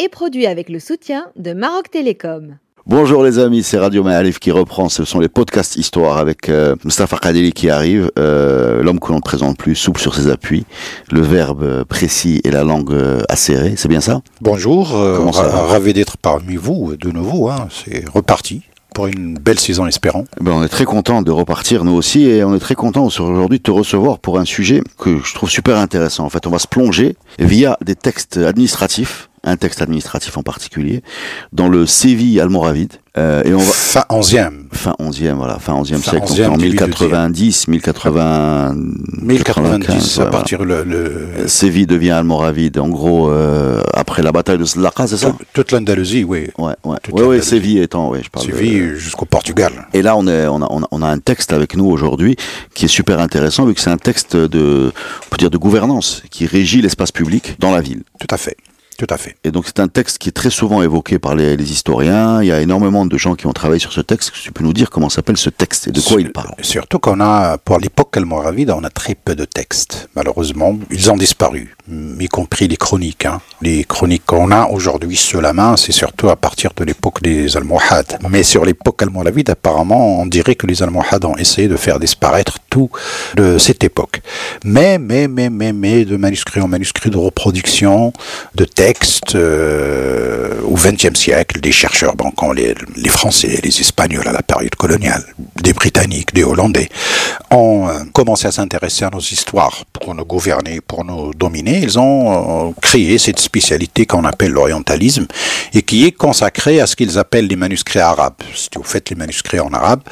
est produit avec le soutien de Maroc Télécom. Bonjour les amis, c'est Radio Maalif qui reprend. Ce sont les podcasts histoire avec euh, Mustafa Kadeli qui arrive, euh, l'homme que l'on ne présente plus, souple sur ses appuis, le verbe précis et la langue euh, acérée. C'est bien ça? Bonjour, euh, ravi d'être parmi vous de nouveau. hein. C'est reparti pour une belle saison, espérons. Eh ben, On est très content de repartir nous aussi et on est très content aujourd'hui de te recevoir pour un sujet que je trouve super intéressant. En fait, on va se plonger via des textes administratifs, un texte administratif en particulier, dans le Séville almoravide. Euh, et on va Fin 11e, fin 11e voilà, fin 11e Fin siècle, donc 11e, en début 1090, 1080 1090 95, à ouais, partir le, le- voilà. Séville devient almoravide en gros euh, après la bataille de Slaqa, c'est ça? Toute l'Andalousie, oui. Ouais, ouais, Toute ouais, ouais. Séville étant, ouais, je parle. de- Suivi jusqu'au Portugal. Et là, on, est, on, a, on, a, on a un texte avec nous aujourd'hui qui est super intéressant vu que c'est un texte de, on peut dire, de gouvernance qui régit l'espace public dans la ville. Tout à fait. Tout à fait. Et donc c'est un texte qui est très souvent évoqué par les, les historiens. Il y a énormément de gens qui ont travaillé sur ce texte. Tu peux nous dire comment s'appelle ce texte et de quoi il parle? Surtout qu'on a, pour l'époque almoravide, on a très peu de textes. Malheureusement, ils ont disparu, y compris les chroniques. hein. Les chroniques qu'on a aujourd'hui sous la main, c'est surtout à partir de l'époque des Almohades. Mais sur l'époque almoravide, apparemment, on dirait que les Almohades ont essayé de faire disparaître tout de cette époque. Mais, mais, mais, mais, mais, de manuscrits en manuscrits de reproduction, de textes, euh, au XXe siècle, des chercheurs, bon, comme les, les Français, les Espagnols à la période coloniale, des Britanniques, des Hollandais, ont euh, commencé à s'intéresser à nos histoires pour nous gouverner, pour nous dominer. Ils ont euh, créé cette spécialité qu'on appelle l'orientalisme et qui est consacrée à ce qu'ils appellent les manuscrits arabes. Si vous faites les manuscrits en arabe,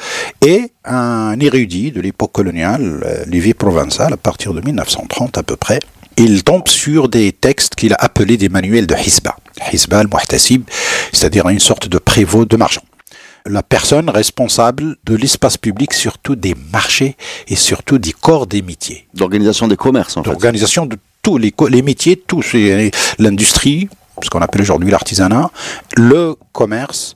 et un érudit de l'époque coloniale, euh, Lévi Provençal, à partir de 1930 à peu près, il tombe sur des textes qu'il a appelés des manuels de Hisba. Hisba al-Muhtasib, c'est-à-dire une sorte de prévôt de marchand. La personne responsable de l'espace public, surtout des marchés et surtout des corps des métiers. D'organisation des commerces, en fait. L'organisation de tous les, métiers, tous c'est l'industrie, ce qu'on appelle aujourd'hui l'artisanat, le commerce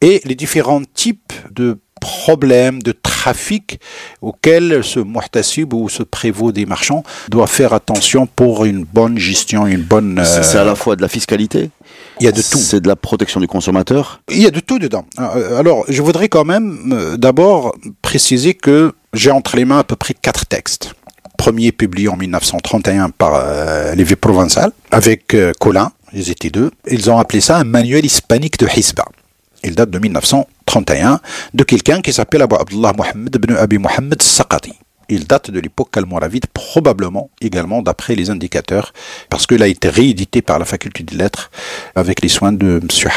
et les différents types de problèmes de trafic auxquels ce muhtasib ou ce prévôt des marchands doit faire attention pour une bonne gestion, une bonne... C'est euh, c'est à la fois de la fiscalité, il y a de tout. c'est de la protection du consommateur. Il y a de tout dedans. Euh, Alors, je voudrais quand même euh, d'abord préciser que j'ai entre les mains à peu près quatre textes. Premier publié en 1931 par euh, Lévi Provençal avec euh, Colin, ils étaient deux. Ils ont appelé ça un manuel hispanique de Hisba. Il date de 1931 de quelqu'un qui s'appelle Abu Abdullah Mohammed ibn Abi Mohammed Saqati. Il date de l'époque almoravide, probablement également d'après les indicateurs, parce qu'il a été réédité par la faculté des lettres avec les soins de M.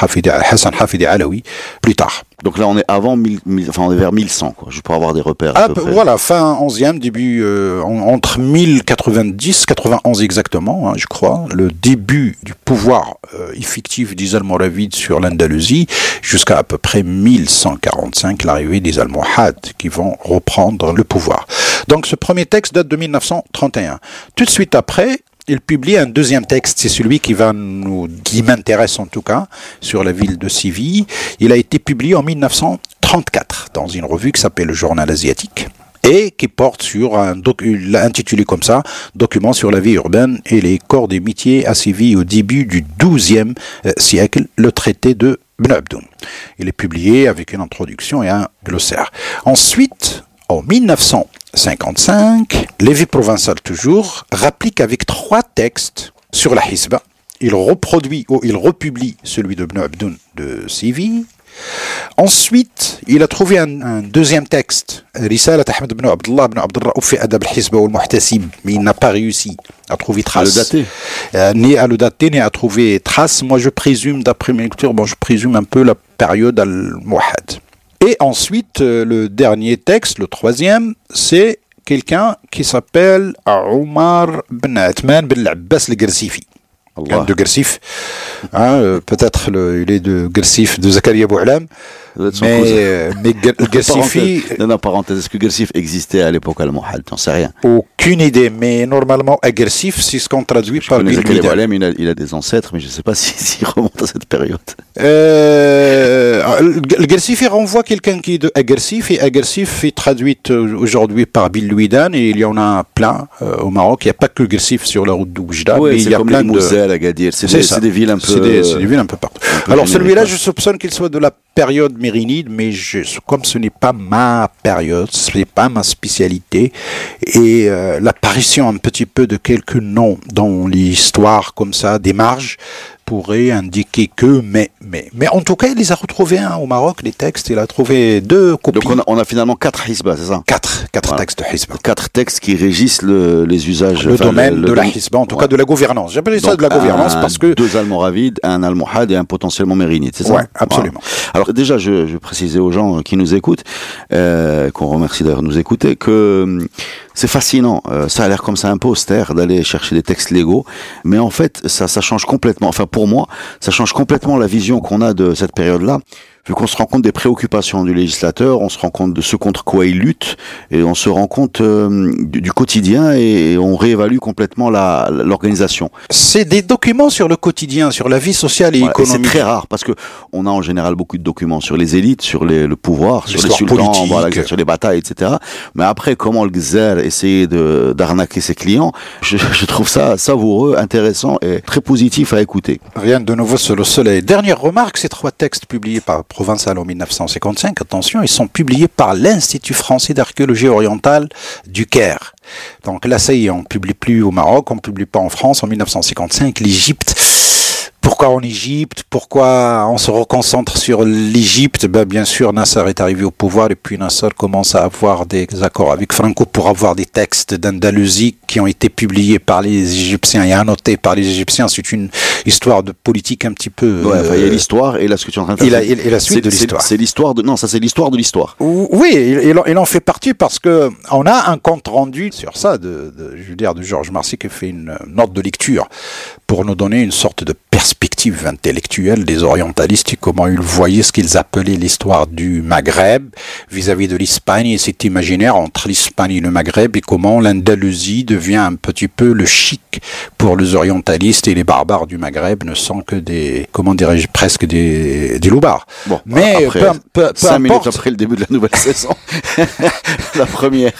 Hassan Hafidi Alaoui plus tard. Donc là, on est avant 1000, 1000 enfin, on est vers 1100, quoi, juste pour avoir des repères. à Ah, peu près. voilà, fin 11e, début, euh, en- entre 1090, 91 exactement, hein, je crois, le début du pouvoir euh, effectif des Almoravides sur l'Andalousie, jusqu'à à peu près 1145, l'arrivée des Almohades qui vont reprendre le pouvoir. Donc ce premier texte date de 1931. Tout de suite après, il publie un deuxième texte, c'est celui qui va nous, qui m'intéresse en tout cas, sur la ville de Séville. Il a été publié en 1934 dans une revue qui s'appelle le Journal asiatique et qui porte sur un docu intitulé comme ça, document sur la vie urbaine et les corps des métiers à Séville au début du XIIe euh, siècle, le traité de Ibn Abdoun. Il est publié avec une introduction et un glossaire. Ensuite, en 1955, Lévi Provençal toujours rapplique avec trois textes sur la Hisba. Il reproduit ou il republie celui de Ibn Abdoun de Séville. Ensuite, il a trouvé un, un deuxième texte, Risalat Ahmed ibn Abdullah ibn Abdurraouf fi Adab al-Hisba ou al-Muhtasib, mais il n'a pas réussi à trouver À le trace. dater. Euh, ni à le dater, ni à trouver trace. Moi, je présume, d'après mes lectures, bon, je présume un peu la période al-Muhad. Et ensuite, euh, le dernier texte, le troisième, c'est quelqu'un qui s'appelle Omar ben Atman ben Abbas al-Garsifi. de Gersif. Hein, euh, peut-être il est de Gersif, de Zakaria Bouhlam. Mais, euh, mais Gersifi. Non, non, parenthèse, est-ce que Gersif existait à l'époque à Mohal T'en sais rien. Aucune idée, mais normalement, à Gersif, c'est ce qu'on traduit par Bil il a, il a des ancêtres, mais je ne sais pas s'il si, remonte à cette période. Euh, le Gersifi renvoie quelqu'un qui est de Agersif, et Agersif est traduite aujourd'hui par Bil Louidan, et il y en a plein euh, au Maroc. Il n'y a pas que Gersif sur la route d'Oujda, mais il y a plein de. Moselle, Agadir, c'est des, des, villes un peu. C'est des, des, villes un peu partout. Alors celui-là, je soupçonne qu'il soit de la période mais je, comme ce n'est pas ma période, ce n'est pas ma spécialité, et euh, l'apparition un petit peu de quelques noms dans l'histoire comme ça, des marges, pourrait indiquer que, mais, mais, mais en tout cas, il les a retrouvés hein, au Maroc, les textes, il a trouvé deux copies. Donc on a, finalement quatre hisbas, c'est ça? Quatre, quatre textes de hisba. Quatre textes qui régissent le, les usages. Le domaine de la hisba, en tout cas de la gouvernance. J'appelle ça de la gouvernance parce que... Deux almoravides, un almohad et un potentiellement mérinide, c'est ça? Oui, absolument. Alors déjà, je, je précisais aux gens qui nous écoutent, euh, qu'on remercie d'ailleurs de nous écouter, que c'est fascinant. Euh, ça a l'air comme ça un peu austère d'aller chercher des textes légaux, mais en fait, ça, ça change complètement. Enfin, pour moi, ça change complètement la vision qu'on a de cette période-là vu qu'on se rend compte des préoccupations du législateur, on se rend compte de ce contre quoi il lutte, et on se rend compte euh, du, quotidien et, on réévalue complètement l'organisation. C'est des documents sur le quotidien, sur la vie sociale et économique. C'est très rare parce que on a en général beaucoup de documents sur les élites, sur les, le pouvoir, sur les sultans, voilà, sur les batailles, etc. Mais après, comment le Gzer essayait d'arnaquer ses clients, je, je trouve ça savoureux, intéressant et très positif à écouter. Rien de nouveau sur le soleil. Dernière remarque, ces trois textes publiés par provençal en 1955, attention, ils sont publiés par l'Institut français d'archéologie orientale du Caire. Donc là, ça y est, on publie plus au Maroc, on ne publie pas en France. En 1955, l'Égypte pourquoi en Égypte? Pourquoi on se reconcentre sur l'Égypte? Ben, Bien sûr, Nasser est arrivé au pouvoir et puis Nasser commence à avoir des accords avec Franco pour avoir des textes d'Andalousie qui ont été publiés par les Égyptiens et annotés par les Égyptiens. C'est une histoire de politique un petit peu. Ouais, il y a euh, l'histoire et là ce que tu es en train de dire. Et la suite de l'histoire. C'est l'histoire de. Non, ça c'est l'histoire de l'histoire. Oui, il, en fait partie parce que on a un compte rendu sur ça de, de je veux dire, de Georges Marcy qui fait une note de lecture pour nous donner une sorte de perspective intellectuelle des orientalistes et comment ils voyaient ce qu'ils appelaient l'histoire du Maghreb vis-à-vis de l'Espagne et cet imaginaire entre l'Espagne et le Maghreb et comment l'Andalousie devient un petit peu le chic pour les orientalistes et les barbares du Maghreb ne sont que des, comment dirais-je, presque des, des loupards. Bon, mais après, peu, cinq minutes après le début de la nouvelle saison, la première.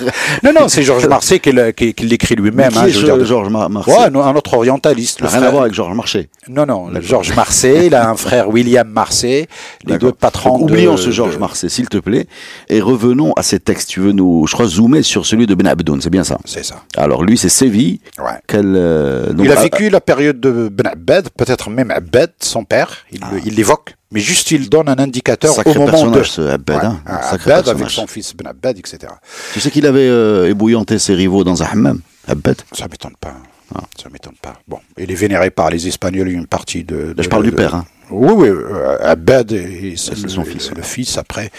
Non, non, c'est Georges Marseille qui, l'écrit lui-même. Hein, Georges Marseille Ouais, un autre orientaliste rien à voir avec Georges Marchais. Non, non, Georges Marseille, il a un frère William Marseille, les deux patrons Oublions ce Georges Marseille, s'il te plaît, et revenons à ces textes. Tu veux nous, je crois, zoomer sur celui de Ben Abdoun, c'est bien ça? C'est ça. Alors lui, c'est Séville. Ouais. Euh, il a vécu la période de Ben Abed, peut-être même Abed, son père, il ah. l'évoque mais juste il donne un indicateur sacré au moment de ce Abed, hein. Abed avec son fils Ben Abed, etc. Tu sais qu'il avait euh, ébouillanté ses rivaux dans un hammam, Abed? Ça m'étonne pas. Ah. Ça m'étonne pas. Bon, il est vénéré par les Espagnols une partie de. je parle du père. Hein. Oui, oui, euh, Abed et son fils. Le fils après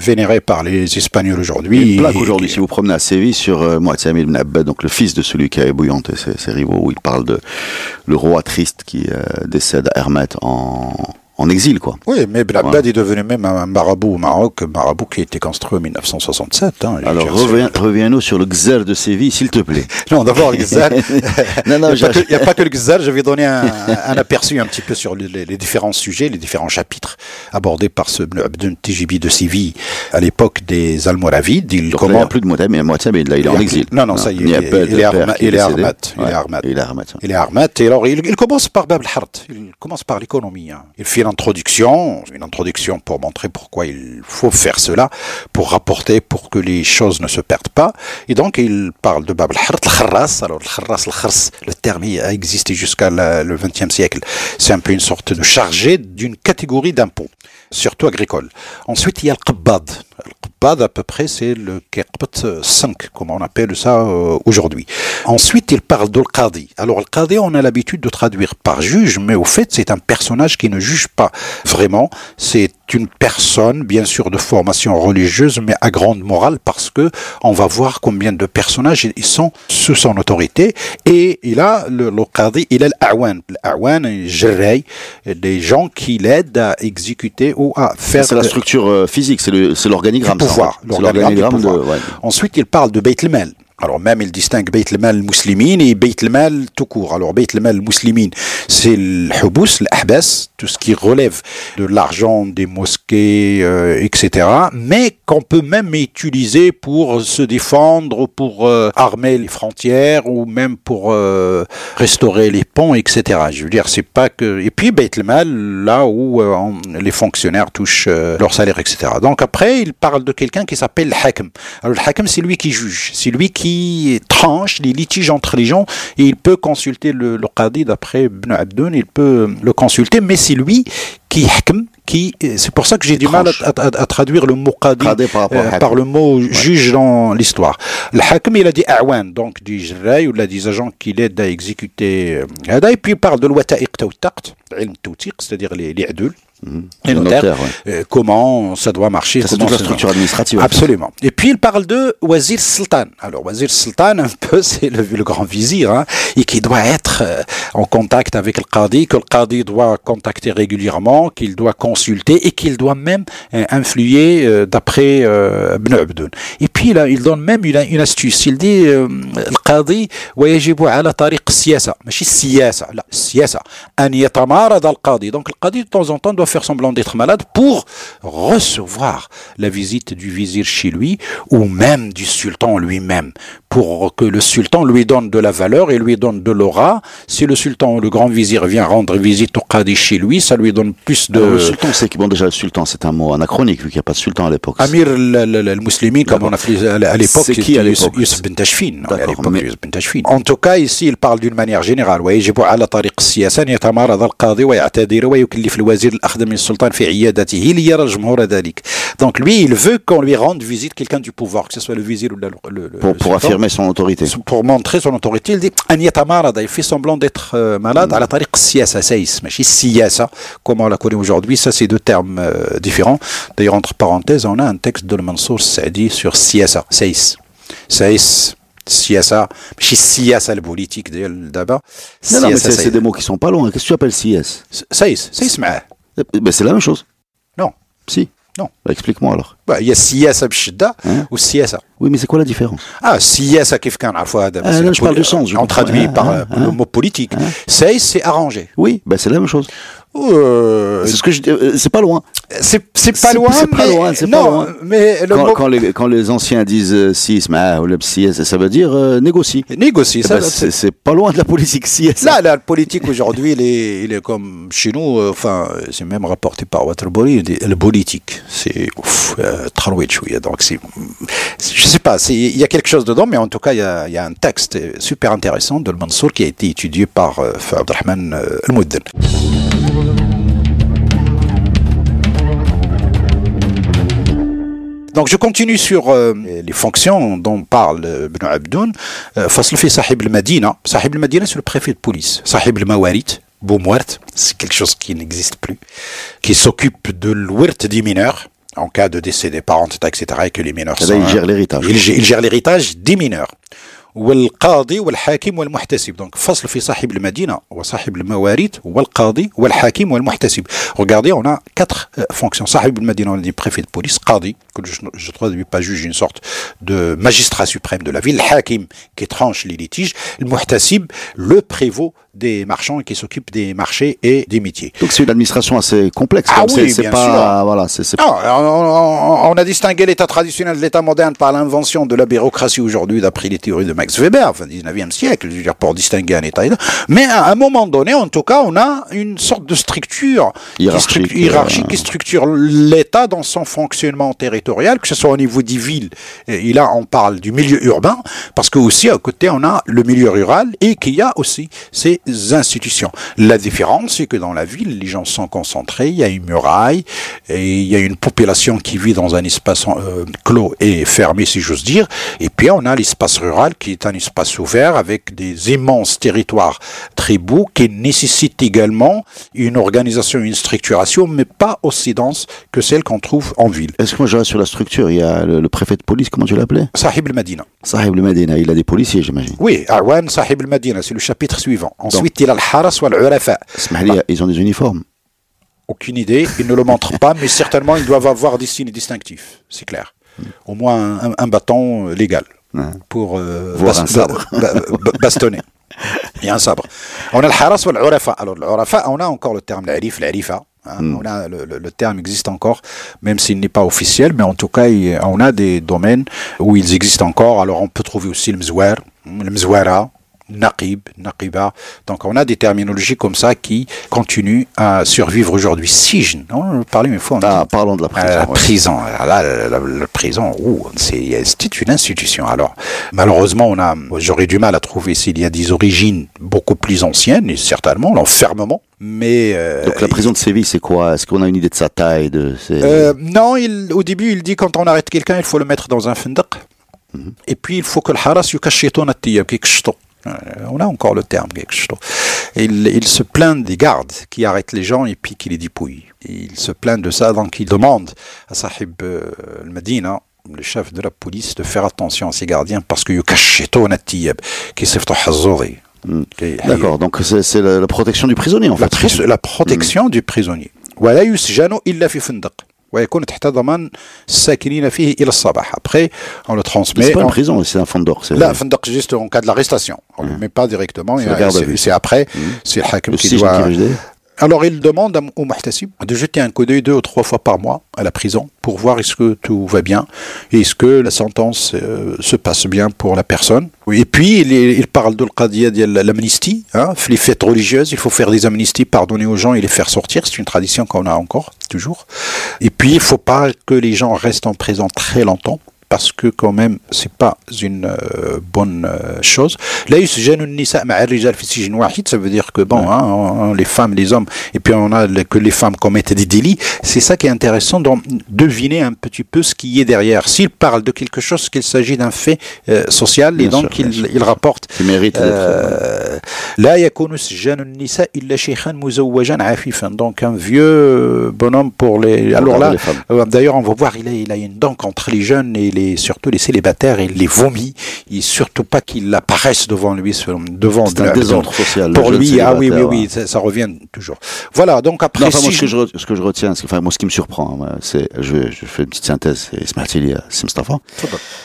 vénéré par les Espagnols aujourd'hui. Plaque aujourd'hui. Si vous promenez à Séville sur euh, ibn Abed, donc le fils de celui qui a ébouillanté ses, ses, rivaux, où il parle de le roi triste qui euh, décède à Hermet en en exil, quoi. Oui, mais Blabad est devenu même un marabout au Maroc, un marabout qui a été construit en 1967. Hein, Alors reviens-nous sur le Gzer de Séville, s'il te plaît. non, d'abord le non, non, il n'y a, pas que le Gzer, je vais donner un, aperçu un petit peu sur les, différents sujets, les différents chapitres abordés par ce Tijibi de Séville à l'époque des Almoravides. Il commence... a plus de Mohamed, mais Mohamed, là, il est en exil. Non, non, ça y est, il, est Armat. Il est Armat. Il est Armat. Il est Armat. Et alors, il, commence par Bab al il commence par l'économie. Hein. Il fait introduction, une introduction pour montrer pourquoi il faut faire cela, pour rapporter, pour que les choses ne se perdent pas. Et donc, il parle de Bab al-Kharras. Alors, le le terme a existé jusqu'à le XXe siècle. C'est un peu une sorte de chargé d'une catégorie d'impôts, surtout agricoles. Ensuite, il y a le Qabbad. Le Qabbad, à peu près, c'est le Qabbad 5, comme on appelle ça euh, aujourd'hui. Ensuite, il parle de Qadi. Alors, le Qadi, on a l'habitude de traduire par juge, mais au fait, c'est un personnage qui ne juge pas vraiment. C'est une personne, bien sûr, de formation religieuse, mais à grande morale, parce que on va voir combien de personnages ils sont sous son autorité. Et il a, le, le qadi, il a l'awan. L'awan, des gens qui l'aident à exécuter ou à faire... C'est la structure euh, physique, c'est l'organigramme. pouvoir. L'organigramme. Ensuite, il parle de Beit el alors même il distingue Beit al-Mal muslimin et Beit al-Mal tout court. Alors Beit al-Mal muslimin, c'est le hubus, l'ahbas, tout ce qui relève de l'argent des mosquées, euh, etc. Mais qu'on peut même utiliser pour se défendre, pour euh, armer les frontières ou même pour euh, restaurer les ponts, etc. Je veux dire, c'est pas que... Et puis Beit al-Mal, là où les fonctionnaires touchent leur salaire, etc. Donc après, il parle de quelqu'un qui s'appelle le. Alors le c'est lui qui juge, c'est lui qui tranche les litiges entre les gens et il peut consulter le, le qadi d'après Ibn Abdoun, il peut le consulter, mais c'est lui qui qui c'est pour ça que j'ai du mal à, traduire le mot qadi, euh, par, le mot juge dans l'histoire. Le hakim il a dit awan donc du jraï ou des agents qui l'aident à exécuter euh, et puis il parle de l'wata'iq c'est-à-dire les, les adultes Mmh. Et notaire, euh, comment ça doit marcher. C'est toute la structure administrative. Absolument. Et puis il parle de Wazir Sultan. Alors Wazir Sultan, un peu, c'est le, le, grand vizir, hein, et qui doit être euh, en contact avec le Qadi, que le Qadi doit contacter régulièrement, qu'il doit consulter et qu'il doit même euh, influer euh, d'après Ibn Abdun. Et puis là, il donne même une, une astuce. Il dit le Qadi ويجب على طريق السياسة ماشي السياسة لا السياسة أن يتمارض القاضي donc le Qadi de temps en temps doit faire semblant d'être malade pour recevoir la visite du vizir chez lui ou même du sultan lui-même pour que le sultan lui donne de la valeur et lui donne de l'aura. Si le sultan ou le grand vizir vient rendre visite au Qadi chez lui, ça lui donne plus de... le sultan, c'est bon déjà le sultan, c'est un mot anachronique vu qu'il n'y a pas de sultan à l'époque. Amir al-Muslimi, comme on a fait à l'époque, c'est qui à l'époque Youssef ben Tashfin. Ben en tout cas, ici, il parle d'une manière générale. ويجب على طريق السياسة أن يتمارض القاضي ويعتذر ويكلف الوزير الأخذ من السلطان في عيادته ليرى الجمهور ذلك. Donc lui, il veut qu'on lui rende visite quelqu'un du pouvoir, que ce soit le vizir ou le, le, le pour, pour affirmer son autorité. Pour montrer son autorité, il dit il fait semblant d'être euh, malade à la tariq siyasa, saïs, siyasa, comme on la connaît aujourd'hui, ça c'est deux termes euh, différents. D'ailleurs, entre parenthèses, on a un texte de Mansour Saadi sur siyasa, saïs. Saïs, siyasa, chez siyasa le politique d'abord. Non, non, mais c'est des mots qui sont pas loin. Qu'est-ce que tu appelles siyas Saïs, saïs, mais. ben, c'est la même chose. Non. Si. Non. Bah, explique-moi alors. Bah, il y a siyasa b'shidda hein ou siyasa. Oui, mais c'est quoi la différence? Ah, siyasa kif kan ah, là, je parle du sens. On traduit par hein, le mot politique. Saïs, c'est arrangé. Oui, bah, c'est la même chose. Euh, c'est ce que je euh, c'est pas loin. C'est pas loin. C'est pas loin. C'est pas loin. Mais le quand, mot... quand, les quand les anciens disent euh, sisme ah, ou le ça veut dire euh, négocie. Négocie. Eh ça. Ben, c'est pas loin de la politique si. Là, la politique aujourd'hui, il est il est comme chez nous. Euh, enfin, c'est même rapporté par Waterbury. Le politique, c'est euh, Donc c'est, je sais pas. Il y a quelque chose dedans, mais en tout cas, il y a, y a un texte super intéressant de Mansour qui a été étudié par euh, Abdelrahman Al-Mouddin. Donc je continue sur euh, les fonctions dont parle euh, Ibn Abdoun. Euh, Fasl fi Sahib al-Madina. Sahib al-Madina, c'est le préfet de police. Sahib al-Mawarit, Boumouert, c'est quelque chose qui n'existe plus, qui s'occupe de l'ouert des mineurs en cas de décès des parents, etc., et que les mineurs eh ben, sont... il gère l'héritage. Il, il gère l'héritage des mineurs. والقاضي والحاكم والمحتسب دونك فصل في صاحب المدينة وصاحب المواريث والقاضي والحاكم والمحتسب regardez on a quatre euh, fonctions صاحب المدينة on a dit préfet de police قاضي que je, je traduis pas juge une sorte de magistrat suprême de la ville الحاكم qui tranche les litiges المحتسب le prévôt des marchands qui s'occupent des marchés et des métiers. Donc c'est une administration assez complexe. Ah oui, c'est pas sûr. voilà, c'est on, on, a distingué l'État traditionnel de l'État moderne par l'invention de la bureaucratie aujourd'hui, d'après les théories de Max Weber, enfin 19e siècle, je veux dire pour distinguer un État. Mais à un moment donné, en tout cas, on a une sorte de structure hiérarchique qui, hiérarchique, qui structure l'État dans son fonctionnement territorial, que ce soit au niveau des villes. Et là, on parle du milieu urbain, parce que aussi à côté, on a le milieu rural et qu'il y a aussi ces institutions. La différence, c'est que dans la ville, les gens sont concentrés, il y a une muraille, et il y a une population qui vit dans un espace euh, clos et fermé, si j'ose dire, et puis on a l'espace rural qui est un espace ouvert avec des immenses territoires très beaux qui nécessitent également une organisation, une structuration, mais pas aussi dense que celle qu'on trouve en ville. Est-ce que moi je reste sur la structure? Il y a le, le préfet de police, comment tu l'appelais? Sahib al-Madina. Sahib le Medina, il a des policiers, j'imagine. Oui, Arwan Sahib al-Madina, c'est le chapitre suivant. Ensuite, il a al-Haras wa al-Urafa. Ismaili, ils ont des uniformes. Aucune idée, ils ne le montrent pas, mais certainement ils doivent avoir des signes distinctifs, c'est clair. Au moins un, un bâton euh, légal pour euh, Voir bas- un sabre. ba- ba- bastonner. Il y a un sabre. On a le haras ou l'urafa. Alors l'urafa, on a encore le terme l'arif, l'arifa. hein. On a le, le- le terme existe encore, même s'il n'est pas officiel, mais en tout cas, il- on a des domaines où ils existent encore. Alors on peut trouver aussi le mzouar, le mzouara, naqib, naqiba. Donc on a des terminologies comme ça qui continuent à survivre aujourd'hui. Sijn, on en parlait une fois. on Ah, parlons de la prison. euh, la ouais. prison, là, la, la- la prison, c'est une institution. Alors, malheureusement, on a, j'aurais du mal à trouver s'il y a des origines beaucoup plus anciennes, et certainement l'enfermement. Mais euh, Donc la prison de Séville, c'est quoi? Est-ce qu'on a une idée de sa taille de, euh, non, il, au début, il dit quand on arrête quelqu'un, il faut le mettre dans un fendaq. Et puis, il faut que le haras. Euh, On a encore le terme. Il, il se plaint des gardes qui arrêtent les gens et puis qui les dépouillent. Il se plaint de ça, donc il demande à Sahib euh, al-Madina, le chef de la police, de faire attention à ces gardiens parce que qui. Hmm. D'accord, donc c'est la, la protection du prisonnier en la, fait. pris- la protection du prisonnier ولا يسجن إلا في فندق ويكون تحت ضمان الساكنين فيه إلى الصباح après on le Mais transmet c'est pas une on- prison, c'est un fond d'or. c'est- لا فندق juste en cas de l'arrestation on ne le met pas directement C'est il y la a- garde à c'est vue. c'est après c'est le hakim Le qui sijne doit qui veut dire alors il demande au Mahtasib de jeter un coup d'œil deux ou trois fois par mois à la prison pour voir est-ce que tout va bien, est-ce que la sentence euh, se passe bien pour la personne. Et puis il, parle de l'amnistie, hein, les fêtes religieuses, il faut faire des amnisties, pardonner aux gens et les faire sortir, c'est une tradition qu'on a encore, toujours. Et puis il ne faut pas que les gens restent en prison très longtemps parce que quand même c'est pas une euh, bonne euh, chose. Là, ça veut dire que bon, hein, les femmes, les hommes, et puis on a que les femmes commettent des délits. C'est ça qui est intéressant, donc deviner un petit peu ce qui est derrière. S'il parle de quelque chose, qu'il s'agit d'un fait euh, social, et donc sûr, il, sûr. il, rapporte. Il mérite Là, donc un vieux bonhomme pour les. Alors là, d'ailleurs, on va voir, il a, il a une dent entre les jeunes et les surtout les célibataires, il les vomit. Il surtout pas qu'ils apparaissent devant lui, devant C'est un désordre social. Pour lui, ah oui, oui, oui, ça, ça revient toujours. Voilà, donc après, Non, enfin, moi, ce, que je- je, re- ce que je retiens, enfin, moi, ce qui me surprend, hein, c'est, je, je fais une petite synthèse, Ismail c'est Mustafa.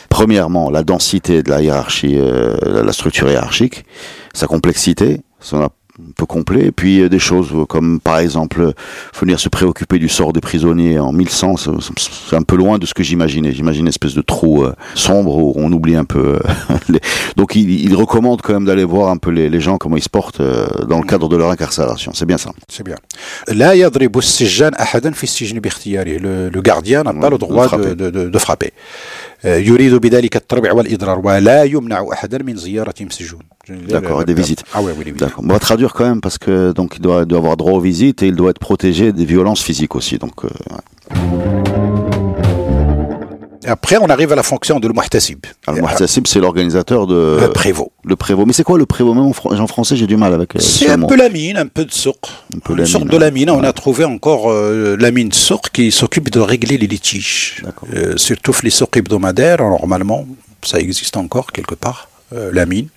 Premièrement, la densité de la hiérarchie, euh, la, la structure hiérarchique, sa complexité, son un peu complet. Et puis euh, des choses comme par exemple venir se préoccuper du sort des prisonniers en 1100, c'est un peu loin de ce que j'imaginais. J'imagine une espèce de trou euh, sombre où on oublie un peu. Euh, Donc il, recommande quand même d'aller voir un peu les, les, gens comment ils se portent dans le cadre de leur incarcération. C'est bien ça. C'est bien. Le, le gardien n'a pas le droit de, de frapper. Euh, يريد بذلك التربع والإضرار ولا يمنع أحدا من زيارتهم سجون. D'accord, et des visites. Ah ouais, oui, les visites. D'accord. On va traduire quand même parce que donc il doit, doit avoir droit aux visites et il doit être protégé des violences physiques aussi. Donc euh, ouais. après, on arrive à la fonction de l'Muhtasib. Ah, L'Muhtasib, c'est l'organisateur de. Le prévôt. Le prévôt. Mais c'est quoi le prévôt? Même en, français, j'ai du mal avec. Euh, c'est un peu la mine, un peu de souk. Un peu Une sorte de la mine. On a trouvé encore euh, la mine souk qui s'occupe de régler les litiges. Euh, surtout les souk hebdomadaires, hein, normalement, ça existe encore quelque part, la mine.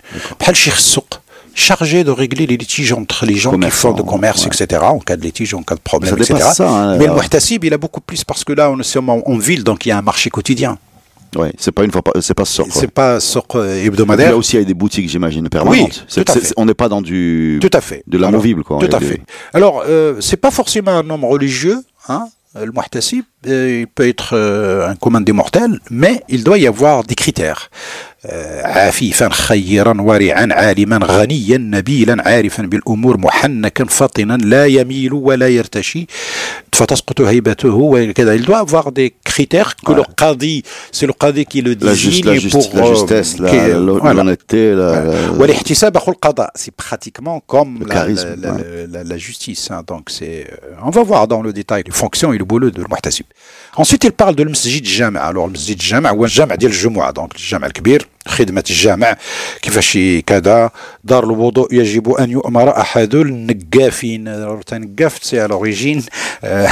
Souk chargé de régler les litiges entre les gens qui font de commerce, ouais. etc., en cas de litige, en cas de problème, Ça etc. ça, hein, Mais le alors. muhtasib, il a beaucoup plus parce que là, on est en, en ville, donc il y a un marché quotidien. Ouais, c'est pas une fois, c'est pas quoi. C'est pas euh, Donc, hebdomadaire. Là aussi, il y a des boutiques, j'imagine, permanentes. Tout à fait. on n'est pas dans du Tout à fait. de l'amovible, quoi. Tout à des- fait. Alors, euh, c'est pas forcément un homme religieux, hein. Le muhtasib, euh, il peut être euh, un commun des mortels, mais il doit y avoir des critères. آه، عفيفا خيرا ورعا عالما غنيا نبيلا عارفا بالامور محنكا فطنا لا يميل ولا يرتشي فتسقط هيبته وكذا il doit avoir des critères que le qadi c'est le qadi qui le La, désigne la, juste, pour la euh, justesse, la- la- l'honnêteté, la- la- والاحتساب أخو القضاء c'est pratiquement comme Le la, charisme, la, la- ouais. la- la justice hein. donc c'est euh, on va voir dans le détail les fonctions et le boulot de المحتسب ensuite il parle de المسجد الجامع alors المسجد الجامع هو الجامع ديال الجمعة donc الجامع الكبير خدمة الجامع كيفاش كذا دار الوضوء يجب أن يؤمر أحد النقافين Alors, un نقاف c'est à l'origine euh,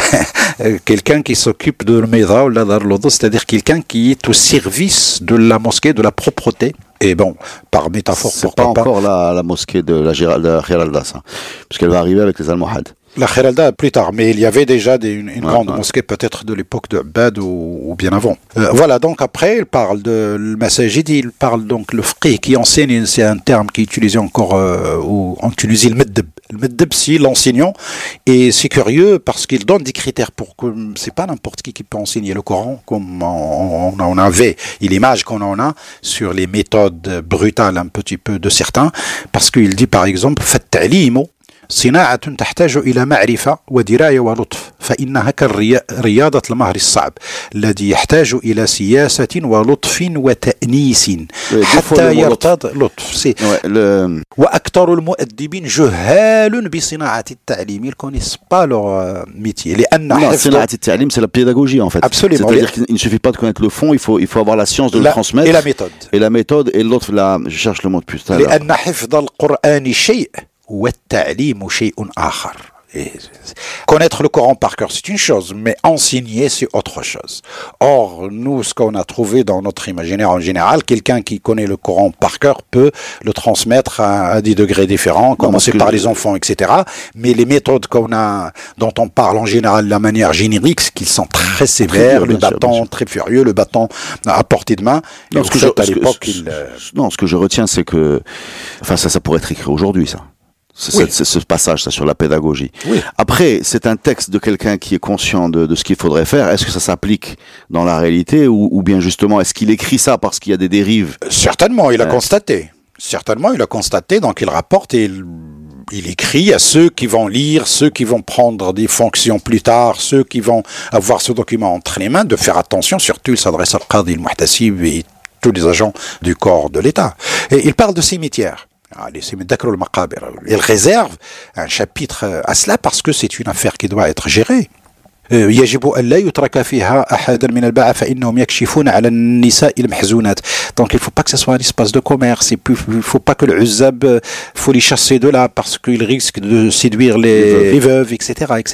quelqu'un qui s'occupe de الميضة ولا دار الوضوء c'est-à-dire quelqu'un qui est au service de la mosquée de la propreté et bon par métaphore C'est pas pourquoi pas encore la, la mosquée de la Gérald- de la Giralda, ça. Puisqu'elle va arriver avec les Almohades. La Kheralda plus tard, mais il y avait déjà des- une, une Ouais, grande ouais. mosquée peut-être de l'époque de Abad ou, ou bien avant. Euh, voilà, donc après il parle de le Masajid, il parle donc le fiqh qui enseigne, c'est un terme qui est utilisé encore euh, au- en Tunisie, le meddeb. Le meddeb, c'est l'enseignant, et c'est curieux parce qu'il donne des critères pour que c'est pas n'importe qui qui peut enseigner le Coran, comme on, on en avait, et l'image qu'on en a sur les méthodes brutales un petit peu de certains, parce qu'il dit par exemple, faites صناعة تحتاج إلى معرفة ودراية ولطف فإنها كرياضة المهر الصعب الذي يحتاج إلى سياسة ولطف وتأنيس حتى يرتاد لطف. وأكثر المؤدبين جهال بصناعة التعليم الكونيس با لو ميتي لأن صناعة التعليم سي لا بيداغوجي ان فيت سي ان سوفي با دو كونيت لو فون يفو يفو افوار لا سيونس دو ترانسميت اي لا ميثود اي لا ميثود اي لوتف لا جو شارش لو مود بوستال لأن حفظ القرآن شيء. Connaître le Coran par cœur, c'est une chose, mais enseigner, c'est autre chose. Or, nous, ce qu'on a trouvé dans notre imaginaire en général, quelqu'un qui connaît le Coran par cœur peut le transmettre à, des degrés différents, commencer par les enfants, etc. Mais les méthodes qu'on a, dont on parle en général de la manière générique, c'est qu'ils sont très sévères, le bâton très furieux, le bâton à portée de main. Non, ce que je. Euh, non, ce que je retiens, c'est que, enfin, ça, ça pourrait être écrit aujourd'hui, ça. C'est Oui. c'est ce passage, ça, sur la pédagogie. Oui. Après, c'est un texte de quelqu'un qui est conscient de, de ce qu'il faudrait faire. Est-ce que ça s'applique dans la réalité ou, ou bien justement, est-ce qu'il écrit ça parce qu'il y a des dérives? Certainement, il a constaté. Certainement, il a constaté, donc il rapporte et il, il écrit à ceux qui vont lire, ceux qui vont prendre des fonctions plus tard, ceux qui vont avoir ce document entre les mains, de faire attention, surtout il s'adresse al qadi, muhtasib et tous les agents du corps de l'État. Et il parle de cimetières. Ah, les réserve un chapitre à cela parce que c'est une affaire qui doit être gérée يجب أن لا يترك فيها أحدا من الباعة فإنهم يكشفون على النساء المحزونات donc il faut pas que ce soit un espace de commerce et puis il faut pas que le uzab euh, faut les chasser de là parce qu'ils risquent de séduire les, les veuves etc etc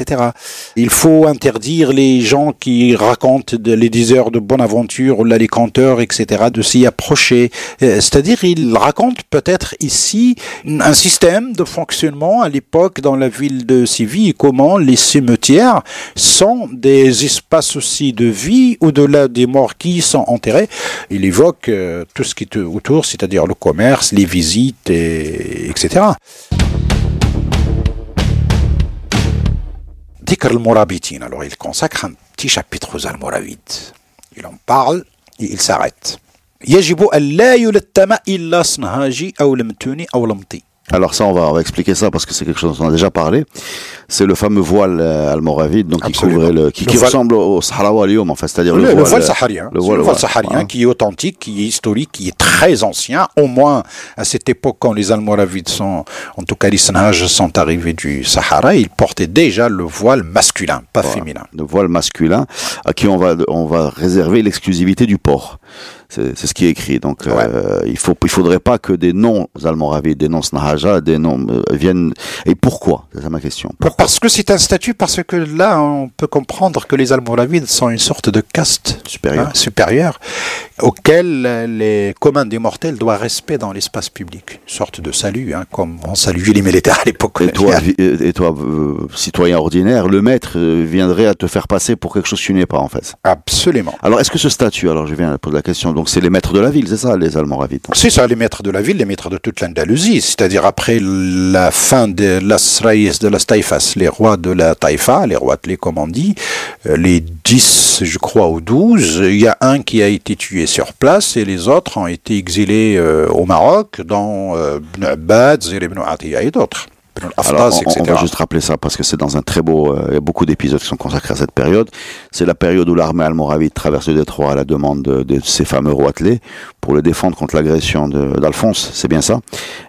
il faut interdire les gens qui racontent de- les diseurs de bonne aventure ou là les conteurs etc de s'y approcher Euh, c'est-à-dire il raconte peut-être ici un système de fonctionnement à l'époque dans la ville de Séville comment les cimetières sont des espaces aussi de vie au-delà des morts qui y sont enterrés. Il évoque euh, tout ce qui est autour, c'est-à-dire le commerce, les visites, et, etc. ذكر المرابطين. Alors il consacre un petit chapitre aux almoravides. Il en parle et il s'arrête. يجب أن لا يلتم إلا صنهاجي أو لمتوني أو لمطي. alors ça, on va, on va expliquer ça parce que c'est quelque chose dont on a déjà parlé. C'est le fameux voile euh, almoravide, donc qui couvrait le, qui, Le qui voile- ressemble au Sahrawa al en fait, c'est-à-dire Le, le, le voile, voile euh, saharien. le voile, le voile saharien qui est authentique, qui est historique, qui est très ancien, au moins à cette époque quand les Almoravides sont, en tout cas les Sanhaj sont arrivés du Sahara, ils portaient déjà le voile masculin, pas féminin. le voile masculin, à qui on va, on va réserver l'exclusivité du port. C'est ce qui est écrit. Donc, euh, il faut, il faudrait pas que des noms almoravides, des noms snahaja, des noms euh, viennent. Et pourquoi? C'est ça ma question. Parce que c'est un statut, parce que là, on peut comprendre que les Almoravides sont une sorte de caste Supérieur. hein, supérieure auquel les communs des mortels doivent respect dans l'espace public. Une sorte de salut, hein, comme on saluait les militaires à l'époque. Et toi, et toi euh, citoyen ordinaire, le maître euh, viendrait à te faire passer pour quelque chose que tu n'es pas, en fait. Absolument. Alors, est-ce que ce statut, alors je viens de poser la donc c'est les maîtres de la ville, c'est ça, les Almoravides C'est ça, les maîtres de la ville, les maîtres de toute l'Andalousie, c'est-à-dire après la fin de las Reyes de las Taifas, les rois de la Taïfa, les rois de les euh, les 10, je crois, ou 12, il y a un qui a été tué sur place et les autres ont été exilés euh, au Maroc, dans euh, Ibn Abbad, Zir ibn et d'autres. Alors, on, va juste rappeler ça parce que c'est dans un très beau, euh, il y a beaucoup d'épisodes qui sont consacrés à cette période. C'est la période où l'armée almoravide traverse le détroit à la demande de, de ces fameux rois attelés pour le défendre contre l'agression d'Alphonse, c'est bien ça.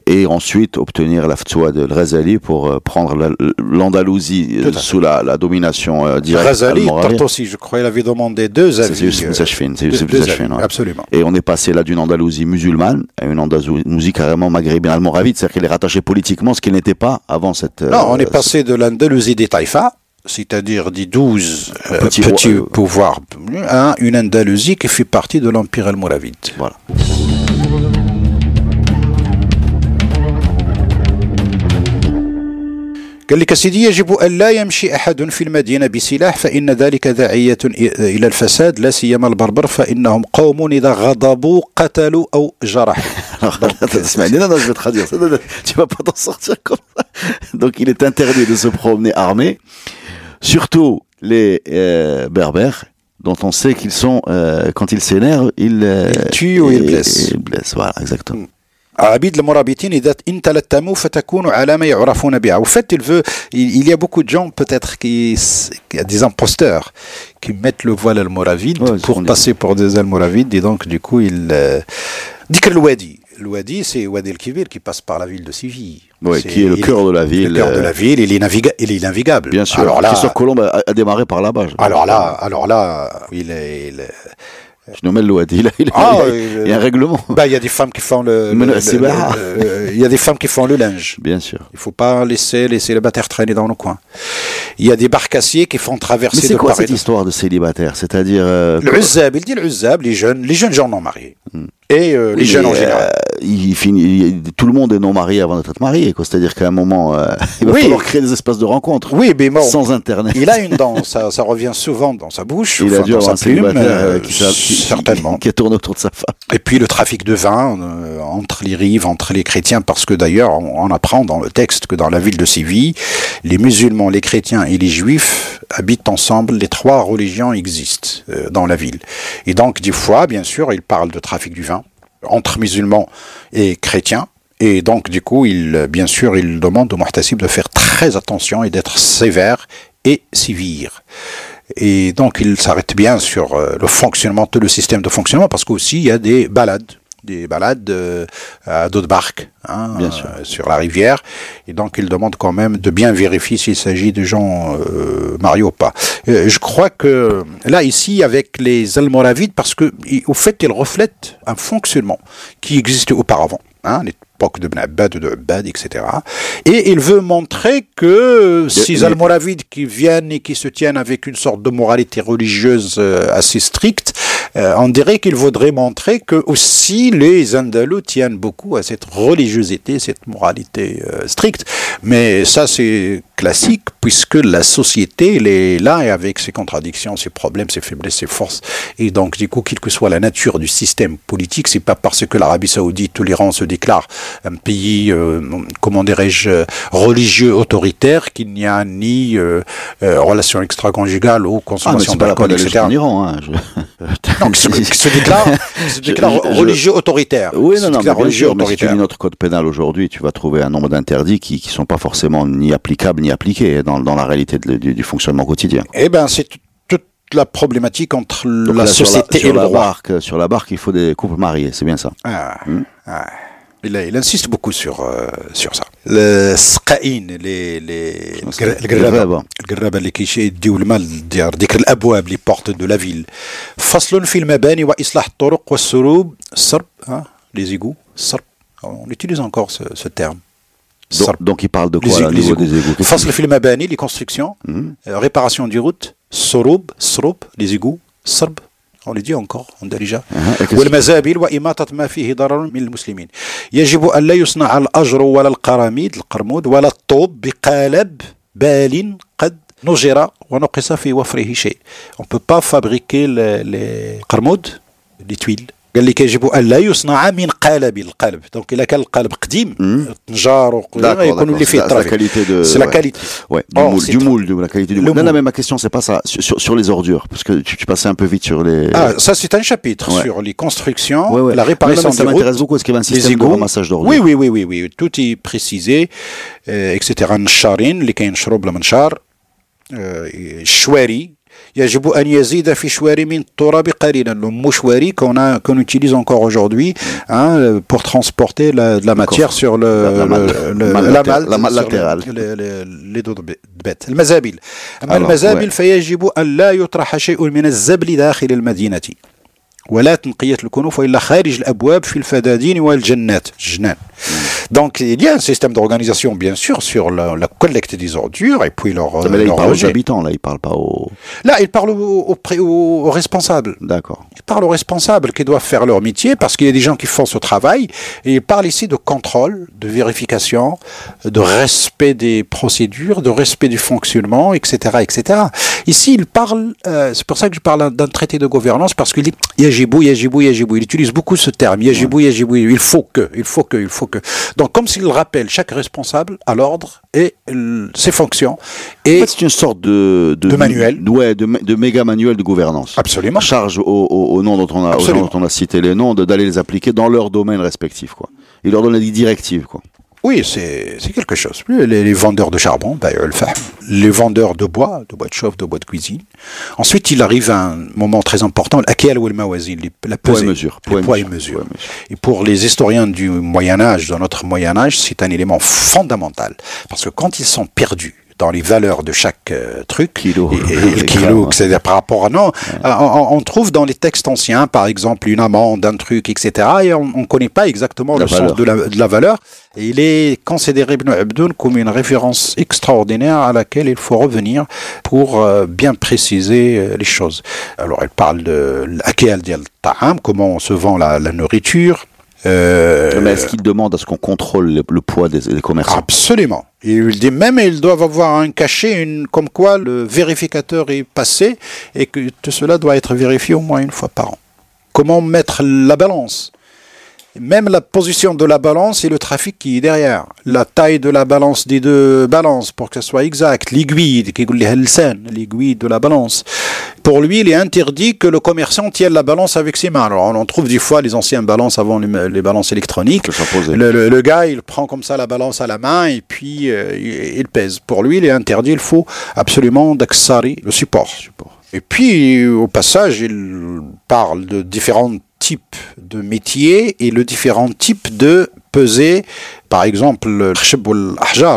Et ensuite obtenir la ftoua de Razali pour euh, prendre l'Andalousie euh, sous la, la domination euh, directe Razali, tant aussi, je crois, il avait demandé deux avis. C'est c'est ouais. Absolument. Et on est passé là d'une Andalousie musulmane à une Andalousie carrément maghrébine almoravide, c'est-à-dire qu'il est rattaché politiquement, ce qu'il n'était pas avant cette... non, on est passé de l'Andalousie des Taïfas c'est-à-dire des douze petits, pouvoirs, à une Andalousie qui fait partie de l'Empire almoravide. Voilà. قال لك سيدي يجب أن لا يمشي أحد في المدينة بسلاح فإن ذلك داعية إلى الفساد لا سيما البربر فإنهم قوم إذا غضبوا قتلوا أو جرحوا اسمعني non, non, je vais te traduire. Tu vas pas t'en sortir comme ça. Donc il est interdit de se promener armé, surtout les euh, berbères, dont on sait qu'ils sont, euh, quand ils s'énervent, ils, euh, ils tuent ou ils blessent. Ils blessent, voilà, exactement. عبيد المرابطين إذا إن تلتموا فتكونوا علامة يعرفون بها. Au fait, il veut, il, il y a beaucoup de gens peut-être qui, qui des imposteurs qui mettent le voile almoravide ouais, pour passer pour des almoravides et donc du coup il euh, ذكر الوادي L'Ouadi, c'est Ouadi el-Kibir qui passe par la ville de Séville. Oui, qui est le cœur de la ville. Le cœur de la ville, il est, naviga il est navigable. Bien sûr. Alors là, Christophe Colomb a, a démarré par là-bas. Alors là, alors là, il est, il est je nomme l'Ouadi, il, il, ah, il, y a un règlement. Bah, il y a des femmes qui font le, le il y a des femmes qui font le linge. Bien sûr. Il faut pas laisser les célibataires traîner dans le coin. Il y a des barcassiers qui font traverser. Mais c'est quoi cette histoire de célibataire? C'est-à-dire euh, le il dit le les jeunes, les jeunes gens non mariés. Hmm. Et euh, les jeunes en général. Euh, il finit, tout le monde est non marié avant d'être marié. C'est-à-dire qu'à un moment, euh, il va oui. falloir créer des espaces de rencontre. Oui, mais bon, sans Internet. Il a une dent, ça, ça revient souvent dans sa bouche. Il enfin, a dû avoir un plume, euh, qui, qui, certainement. Qui, tourne autour de sa femme. Et puis le trafic de vin euh, entre les rives, entre les chrétiens, parce que d'ailleurs, on, on, apprend dans le texte que dans la ville de Séville, les musulmans, les chrétiens et les juifs habitent ensemble. Les trois religions existent euh, dans la ville. Et donc, des fois, bien sûr, il parle de trafic du vin entre musulmans et chrétiens. Et donc, du coup, il, bien sûr, il demande au Muhtasib de faire très attention et d'être sévère et sévère. Et donc, il s'arrête bien sur euh, le fonctionnement, tout le système de fonctionnement, parce qu'aussi, il y a des balades des balades euh, à dos de barque hein, bien sûr. Euh, sur la rivière. Et donc, il demande quand même de bien vérifier s'il s'agit de gens euh, mariés ou pas. Je crois que là, ici, avec les Almoravides, parce que au fait, ils reflètent un fonctionnement qui existait auparavant. Hein, l'époque de Ben Abbad, de Abbad, etc. Et il veut montrer que ces Almoravides qui viennent et qui se tiennent avec une sorte de moralité religieuse assez stricte, on dirait qu'il voudrait montrer que aussi les Andalous tiennent beaucoup à cette religiosité, cette moralité euh, stricte. Mais ça, c'est classique puisque la société, elle est là et avec ses contradictions, ses problèmes, ses faiblesses, ses forces. Et donc, du coup, quelle que soit la nature du système politique, c'est pas parce que l'Arabie Saoudite ou l'Iran se déclare un pays, euh, comment dirais-je, religieux autoritaire qu'il n'y a ni euh, euh, relation extra-conjugale ou consommation ah, d'alcool, etc. En Iran, hein, je... non, qui se, qui se déclare, qui se déclare je, je, religieux autoritaire. Oui, non, non, mais sûr, mais si tu lis notre code pénal aujourd'hui, tu vas trouver un nombre d'interdits qui, qui sont pas forcément ni applicables ni appliqué dans, dans la réalité de, du, du, fonctionnement quotidien. Eh ben, c'est toute la problématique entre Donc la là, société sur la, sur et le la droit. Barque, sur la barque, il faut des couples mariés, c'est bien ça. Ah, hmm. ah. Il, il, insiste beaucoup sur, euh, sur ça. السقائين les les القرابه القرابه اللي كيديو المال ديال ديك الابواب اللي بورت دو لا فيل فصل في المباني واصلاح الطرق والسروب السرب les égouts السرب on utilise encore ce, ce terme donc, donc, il parle de quoi les, là, les niveau égouts. des égouts فصل في المباني les constructions mm -hmm. euh, réparation du route سروب سروب les égouts صرب on le dit encore on déjà والمزابل وإماطة ما فيه ضرر من المسلمين يجب أن لا يصنع الأجر ولا القراميد القرمود ولا الطوب بقالب بال قد نجر ونقص في وفره شيء on peut pas fabriquer les, les قرمود les tuiles قال لك يجب ان لا يصنع من قالب القلب دونك الا كان القلب قديم طنجار يكون اللي فيه الترافيك c'est la qualité ouais du Or, moule c'est du très- moule de la qualité du Le moule non non moule. mais ma question c'est pas ça sur, sur, sur les ordures parce que tu, tu passais un peu vite sur les ah ça c'est un chapitre Ouais. sur les constructions Ouais, ouais. la Non, réparation non, mais ça des routes, m'intéresse beaucoup est-ce qu'il y avait un les système de égouts. ramassage d'ordures oui oui oui oui oui tout est précisé euh, etc النشارين اللي كينشروا بالمنشار آه، الشواري يجب أن يزيد في شواري من التراب قليلا. لو مشواري كون كون اوتيليز انكور اوجوردي ان بور ترانسبورتي لا لا ماتيير سور لو لا مال لا مال لاتيرال لي دو بيت المزابل اما المزابل فيجب ان لا يطرح شيء من الزبل داخل المدينة ولا تنقية الكنوف وإلا خارج الأبواب في الفدادين والجنات الجنان Donc il y a un système d'organisation bien sûr sur la, la collecte des ordures et puis leur, mais là il leur parle aux rejet. habitants là il parle pas aux Là, il parle aux, aux pré- aux- aux responsables. d'accord Il parle aux responsables qui doivent faire leur métier parce qu'il y a des gens qui font ce travail. Et il parle ici de contrôle, de vérification, de respect des procédures, de respect du fonctionnement, etc. etc. Ici, il parle, euh, c'est pour ça que je parle d'un traité de gouvernance parce qu'il dit Yajibou, Yajibou, Yajibou. Il utilise beaucoup ce terme Yajibou, Yajibou. Il faut que, il faut que, il faut que. Donc, comme s'il rappelle chaque responsable à l'ordre et ses fonctions. en Et fait c'est une sorte de De manuel. ouais de, de méga manuel de gouvernance absolument. charge aux noms dont on a aux gens dont on a cité les noms de- d'aller les appliquer dans leur domaine respectif quoi il leur donne des directives quoi Oui, c'est quelque chose. Les, les vendeurs de charbon, les vendeurs de bois, de bois de chauffe, de bois de cuisine. Ensuite, il arrive un moment très important, la poids et mesure. Et pour les historiens du Moyen Âge, de notre Moyen Âge, c'est un élément fondamental. Parce que quand ils sont perdus dans les valeurs de chaque euh, truc, Kilo. et, et le kilo, hein. c'est-à-dire par rapport à non, alors, on, on trouve dans les textes anciens, par exemple, une amende, un truc, etc. Et on ne connaît pas exactement La le sens de la, de la valeur. Et il est considéré Ibn Abdoun comme une référence extraordinaire à laquelle il faut revenir pour euh, bien préciser euh, les choses. Alors, elle parle de dial ta'am, comment on se vend la, la nourriture. Euh, mais est-ce qu'il demande à ce qu'on contrôle le, poids des, commerçants? Absolument. Il dit même ils doivent avoir un cachet, une, comme quoi le vérificateur est passé et que tout cela doit être vérifié au moins une fois par an. Comment mettre la balance? Même la position de la balance et le trafic qui est derrière. La taille de la balance des deux balances pour que ce soit exact. L'aiguille, l'aiguille de la balance. Pour lui, il est interdit que le commerçant tienne la balance avec ses mains. Alors on en trouve des fois les anciennes balances avant les, les balances électroniques. Le, le- le gars, il prend comme ça la balance à la main et puis euh, il, il pèse. Pour lui, il est interdit, il faut absolument d'aksari, le support. Et puis, au passage, il parle de différents types de métiers et le différent type de pesée. Par exemple, le khshb ou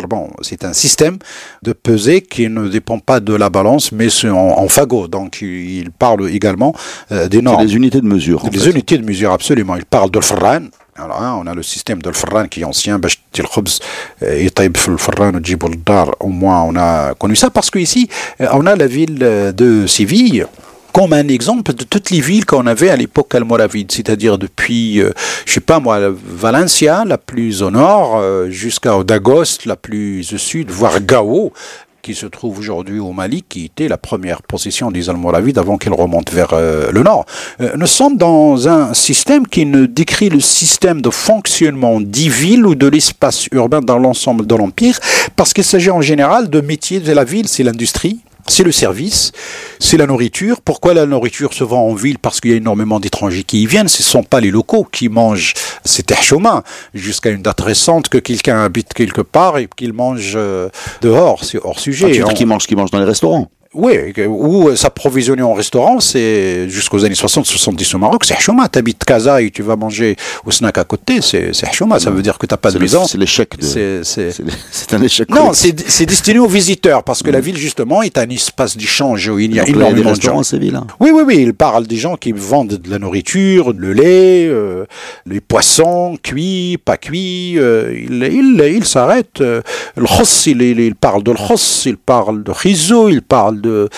bon, c'est un système de pesée qui ne dépend pas de la balance, mais c'est en, en, fagot. Donc, il parle également euh, des normes. Des unités de mesure. Des unités de mesure, absolument. Il parle de l'fran. Alors, hein, on a le système de l'fran qui est ancien. Euh, Au moins, on a connu ça parce qu'ici, euh, on a la ville de Séville comme un exemple de toutes les villes qu'on avait à l'époque almoravide, c'est-à-dire depuis, euh, je sais pas moi, Valencia, la plus au nord, euh, jusqu'à Dagost, la plus au sud, voire Gao, qui se trouve aujourd'hui au Mali, qui était la première possession des Almoravides avant qu'elle remonte vers euh, le nord. Euh, nous sommes dans un système qui ne décrit le système de fonctionnement des villes ou de l'espace urbain dans l'ensemble de l'Empire, parce qu'il s'agit en général de métiers de la ville, c'est l'industrie, c'est le service, c'est la nourriture. Pourquoi la nourriture se vend en ville Parce qu'il y a énormément d'étrangers qui y viennent. Ce ne sont pas les locaux qui mangent. C'était chemin jusqu'à une date récente que quelqu'un habite quelque part et qu'il mange euh, dehors. C'est hors Ah, sujet. tu veux On- dire qu'ils mangent, qu'ils mangent dans les restaurants oui, ou euh, s'approvisionner en restaurant, c'est jusqu'aux années 60-70 au Maroc, c'est chouma. Tu habites Casa et tu vas manger au snack à côté, c'est chouma. Ça veut dire que tu n'as pas de maison. c'est l'échec de- C'est- un échec. non, c'est c'est destiné aux visiteurs parce que la ville, justement, est un espace d'échange où il y a Donc là, il y a des énormément de gens. hein. Oui, oui, oui, il parle des gens qui vendent de la nourriture, le lait, euh, les poissons, cuits, pas cuits. euh, il il, il s'arrête. euh, il, il, parle de l'khos, il parle de khizo, il parle de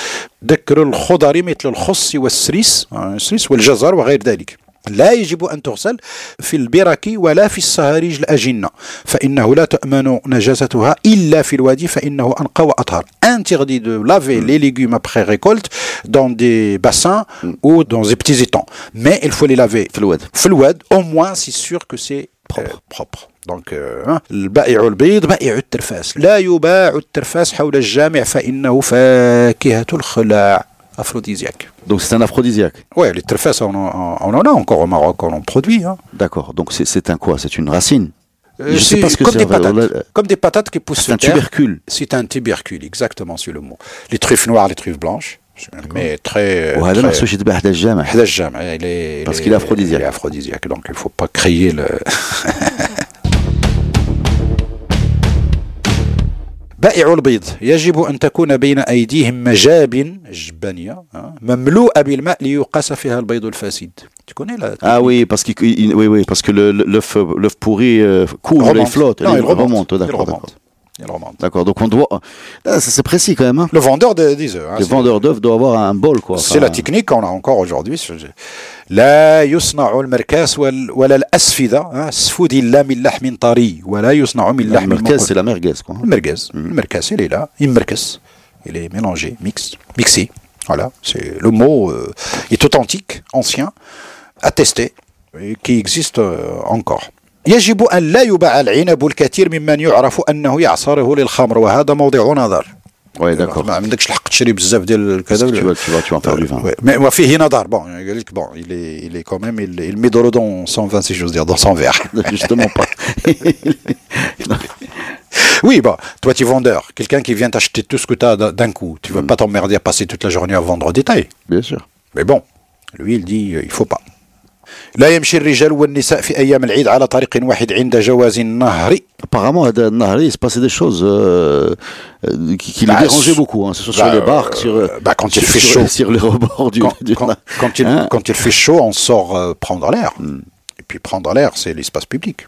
ذكر الخضر مثل الخص والسريس آه، السريس والجزر وغير ذلك لا يجب أن تغسل في البرك ولا في الصهاريج الأجنة فإنه لا تؤمن نجاستها إلا في الوادي فإنه أنقى وأطهر interdit de laver les légumes après récolte dans des bassins ou dans des petits étangs mais il faut les laver في الواد في الواد au moins c'est sûr que c'est propre propre دونك البائع البيض بائع الترفاس لا يباع الترفاس حول الجامع فإنه فاكهة الخلاع aphrodisiaque. Donc c'est un aphrodisiaque. Ouais, les trèfles, on, en- on en a encore au Maroc, on en produit. Hein. D'accord. Donc c'est- c'est un quoi C'est une racine Euh, Je sais c'est pas ce que comme c'est, des en fait. patates, On a- comme des patates qui poussent C'est un sur terre. tubercule. C'est un tubercule, exactement, c'est le mot. Les truffes noires, les truffes blanches, mais très. وهذا très- ما خصوش يذبح حدا الجامع حدا الجامع il est Parce il qu'il est aphrodisiaque. il est aphrodisiaque donc il faut pas crier le بائع البيض يجب أن تكون بين أيديهم مجاب جبانية مملوءة بالماء ليقاس فيها البيض الفاسد Tu connais la Ah oui, parce qu'il, il- oui, oui, parce que le- le- l'œuf, l'œuf pourri euh, coule, il flotte, il remonte. D'accord, il d'accord. remonte. Il remonte. D'accord. Donc on doit. Ah, ça, c'est précis quand même. Hein. Le vendeur de- des œufs. hein, Le c'est- vendeur d'œufs doit avoir un bol, quoi. C'est la Enfin, technique qu'on a encore aujourd'hui. لا يصنع المركاس وال- ولا الأسفدة ها، السفود إلا من لحم طري ولا يصنع من La لحم merguez, منقوع. c'est la merguez, quoi. المركز المركز il est là il مركز il est mélangé mix mixé voilà c'est le mot euh, est authentique ancien attesté et qui existe euh, encore يجب أن لا يباع العنب الكثير ممن يعرف أنه يعصره للخمر وهذا موضع نظر Ouais, d'accord. ما عندكش الحق تشري بزاف ديال Parce كذا que tu vas, tu vas, tu vas en faire du vin. Ouais. Mais وفيه نظر bon قال لك bon il est il est quand même il, il met de l'eau dans son vin si j'ose dire dans son verre Justement pas. Oui, bah, toi, tu es vendeur. Quelqu'un qui vient t'acheter tout ce que tu as d'un coup. Tu vas pas t'emmerder à passer toute la journée à vendre au détail. Bien sûr. Mais bon, lui, il dit, euh, il faut pas. لا يمشي الرجال والنساء في أيام العيد على طريق واحد عند جواز النهر Apparemment, à Dan Nahri, il se passait des choses euh, euh, qui, qui Bah, le dérangeaient sur- beaucoup. Hein. Ce soit sur bah, les barques, sur, euh, bah, quand il sur, fait sur- chaud. sur les rebords du. quand, du- quand- quand il, Hein quand il fait chaud, on sort euh, prendre l'air. Et puis prendre l'air, c'est l'espace public.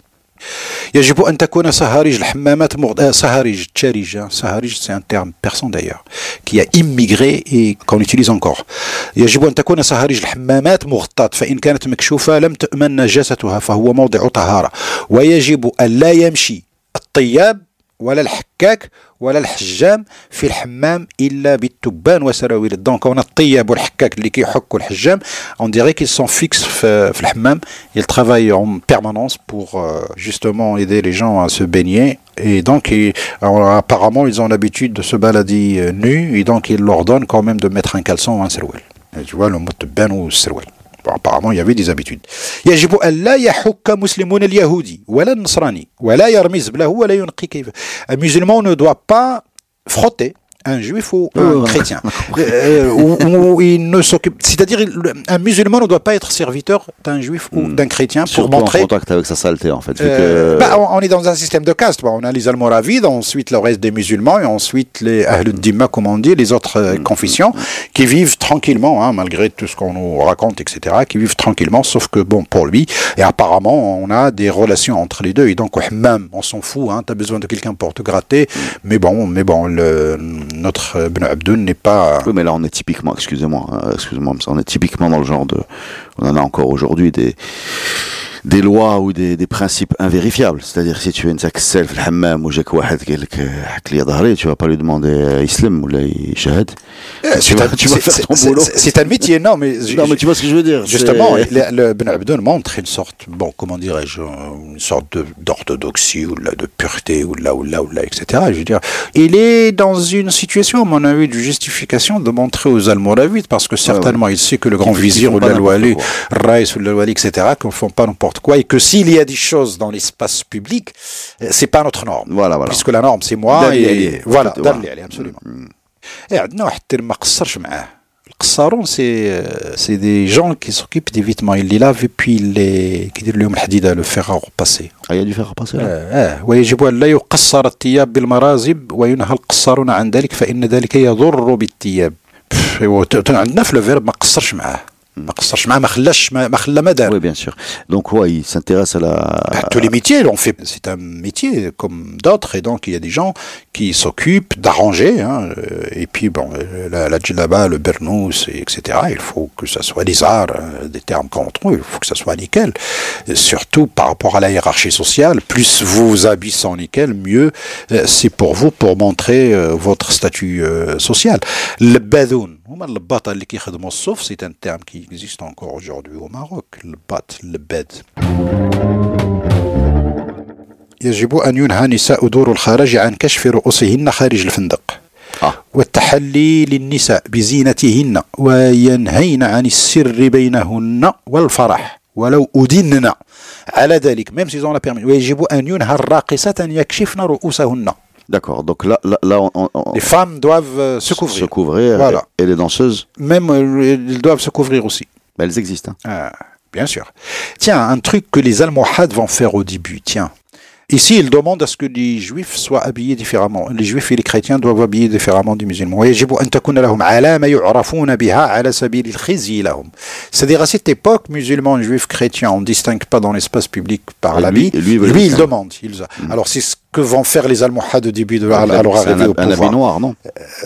يجب أن تكون صهاريج الحمامات مغ... آه، صهاريج تشاريج. صهاريج c'est un terme persan d'ailleurs qui a immigré et qu'on utilise يجب أن تكون صهاريج الحمامات مغطاة فإن كانت مكشوفة لم تؤمن نجاستها فهو موضع طهارة ويجب أن لا يمشي الطياب ولا الحكاك ولا الحجام في الحمام الا بالتبان وسراويل دونك هنا الطياب والحكاك اللي كيحكوا الحجام on dirait qu'ils sont fixes في, في الحمام ils travaillent en permanence pour euh, justement aider les gens à se baigner et donc ils- alors, apparemment ils ont l'habitude de se balader euh, nus et donc ils leur donnent quand même de mettre un caleçon ou un sarouel Et tu vois le mot تبان والسروال Bon, apparemment, il y avait des habitudes. يجب أن لا يحك مسلمون اليهودي ولا النصراني ولا يرمي زبله ولا ينقي كيف. Un musulman ne doit pas frotter un juif ou un Oh, chrétien. Euh, ou, ou il ne s'occupe. C'est-à-dire, un musulman ne doit pas être serviteur d'un juif ou d'un chrétien pour Surtout en contact avec sa saleté, en fait. Euh, que- bah, on, on est dans un système de caste. On a les Almoravides, ensuite le reste des musulmans, et ensuite les Ahlud Dimma, comme on dit, les autres euh, confessions, qui vivent tranquillement, hein, malgré tout ce qu'on nous raconte, etc., qui vivent tranquillement, sauf que, bon, pour lui, et apparemment, on a des relations entre les deux, et donc, même, on s'en fout, hein, t'as besoin de quelqu'un pour te gratter, mais bon, mais bon, le, notre euh, Ben Abdul n'est pas... Oui, mais là, on est typiquement, excusez-moi, euh, excusez-moi, on est typiquement dans le genre de, on en a encore aujourd'hui des, des lois ou des, des principes invérifiables. C'est-à-dire si tu es une self le hammam ou j'ai quoi tu vas pas lui demander euh, islam ou la shahad. Eh, tu vas, faire ton boulot. C'est un métier, non mais, non mais tu vois ce que je veux dire. Justement, le, le Ben Abdoun montre une sorte, bon comment dirais-je, euh, une sorte d'orthodoxie ou de, pureté ou là ou là ou là, etc. Je veux dire, il est dans une situation, à mon avis, de justification de montrer aux Almoravides parce que ah certainement il sait que le grand vizir ou la loi, Rais ou la loi, etc. qu'on ne font pas n'importe quoi et que s'il y a des choses dans l'espace public, euh, c'est pas notre norme. Voilà, voilà. Puisque la norme, c'est moi دار اللي et عليه. voilà, Voilà. دار اللي عليه, absolument. Et عندنا واحد الترم ما قصرش معاه القصارون سي سي دي جون كي سوكيب دي فيتمون اللي لاف بي اللي كيدير لهم الحديده لو فيغ باسي Ah, il y a dû faire repasser là. اه ويجب ان لا يقصر الثياب بالمرازب وينهى القصارون عن ذلك فان ذلك يضر بالثياب بف، هو ت- ت- عندنا في الفيرب ما قصرش معاه ما قصرش معاه ما خلاش ما ما خلى ما دار Oui, bien sûr. Donc, ouais, il s'intéresse à la, tous les métiers l'ont fait. C'est un métier comme d'autres, et donc il y a des gens qui s'occupent d'arranger. Hein, euh, et puis bon, euh, la, la djellaba, le bernous, etc. Il faut que ça soit des arts, euh, des termes qu'on trouve. Il faut que ça soit nickel. Et surtout par rapport à la hiérarchie sociale, plus vos habits sont nickel, mieux c'est pour vous pour montrer votre statut social. Le badoun, C'est un terme qui existe encore aujourd'hui au Maroc. Le bat, le bed. يجب أن ينهى نساء دور الخارج عن كشف رؤوسهن خارج الفندق آه. والتحلي للنساء بزينتهن وينهين عن السر بينهن والفرح ولو أدنن على ذلك ميم سيزون لا ويجب أن ينهى الراقصات أن يكشفن رؤوسهن D'accord. Donc là, là, là on, on, les femmes doivent euh, se couvrir. Se couvrir. Voilà. Et, les danseuses Même, euh, elles doivent se couvrir aussi. Mais elles existent. Hein. Ah, bien sûr. Tiens, un truc que les Almohades vont faire au début. Tiens, Ici, il demande à ce que les juifs soient habillés différemment. Les juifs et les chrétiens doivent habiller différemment des musulmans. C'est-à-dire, à cette époque, musulmans, juifs, chrétiens, on ne distingue pas dans l'espace public par l'habit. Lui, lui, lui, il demande. Il... Mm. Alors, c'est ce que vont faire les Almohades au début de leur, leur arrivée au pouvoir. Un habit noir, non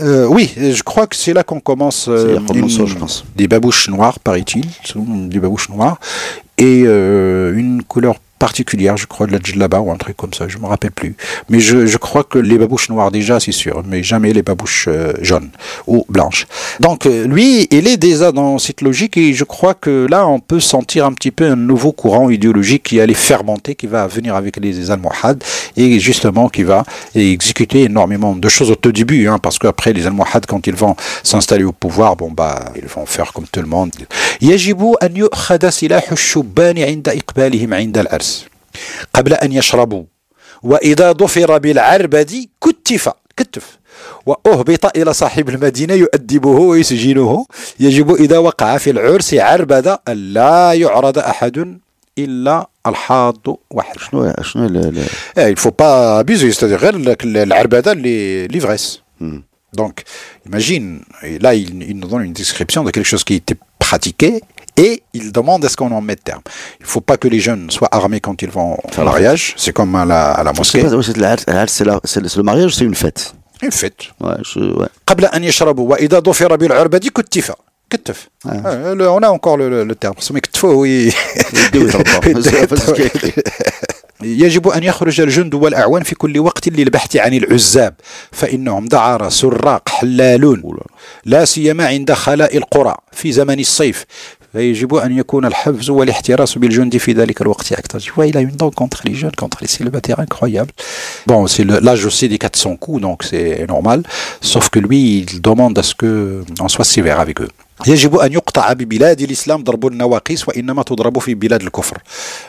euh, Oui, je crois que c'est là qu'on commence. Euh, une, ça, je pense. Des babouches noires, paraît-il. Des babouches noires. Et euh, une couleur particulière, je crois, de la djellaba ou un truc comme ça, je me rappelle plus. Mais je, crois que les babouches noires déjà, c'est sûr, mais jamais les babouches euh, jaunes ou blanches. Donc euh, lui, il est déjà dans cette logique et je crois que là, on peut sentir un petit peu un nouveau courant idéologique qui allait fermenter, qui va venir avec les Almohades et justement qui va exécuter énormément de choses au tout début, hein, parce qu'après les Almohades, quand ils vont s'installer au pouvoir, bon bah, ils vont faire comme tout le monde. قبل أن يشربوا. وإذا ضفر بالعربد كتف كتف. وأهبط إلى صاحب المدينة يؤدبه ويسجنه. يجب إذا وقع في العرس عربدة لا يعرض أحد إلا الحاض واحد. شنو شنو لا il faut pas abuser c'est-à-dire غير العربدة l'ivresse donc imagine et là il, il nous donne une description de quelque chose qui était pratiqué. Et il demande est-ce qu'on en met terme. Il ne faut pas que les jeunes soient armés quand ils vont au mariage. C'est comme à la, à la mosquée. C'est le mariage, c'est une fête. Une fête. Ouais, je, ouais. قبل أن يشربوا وإذا ضفر بالعربة كتف كتف on a encore le, le, le terme سمي كتفوا يجب أن يخرج الجند والأعوان في كل وقت للبحث عن العزاب فإنهم دعارة سراق حلالون لا سيما عند خلاء القرى في زمن الصيف فيجب أن يكون الحفظ والاحتراس بالجند في ذلك الوقت أكثر tu vois il a une dent contre les jeunes contre les célibataires incroyable bon c'est l'âge aussi des 400 coups donc c'est normal sauf que lui il demande à ce que on soit sévère avec eux يجب أن يقطع ببلاد الإسلام ضرب النواقيس وإنما تضرب في بلاد الكفر.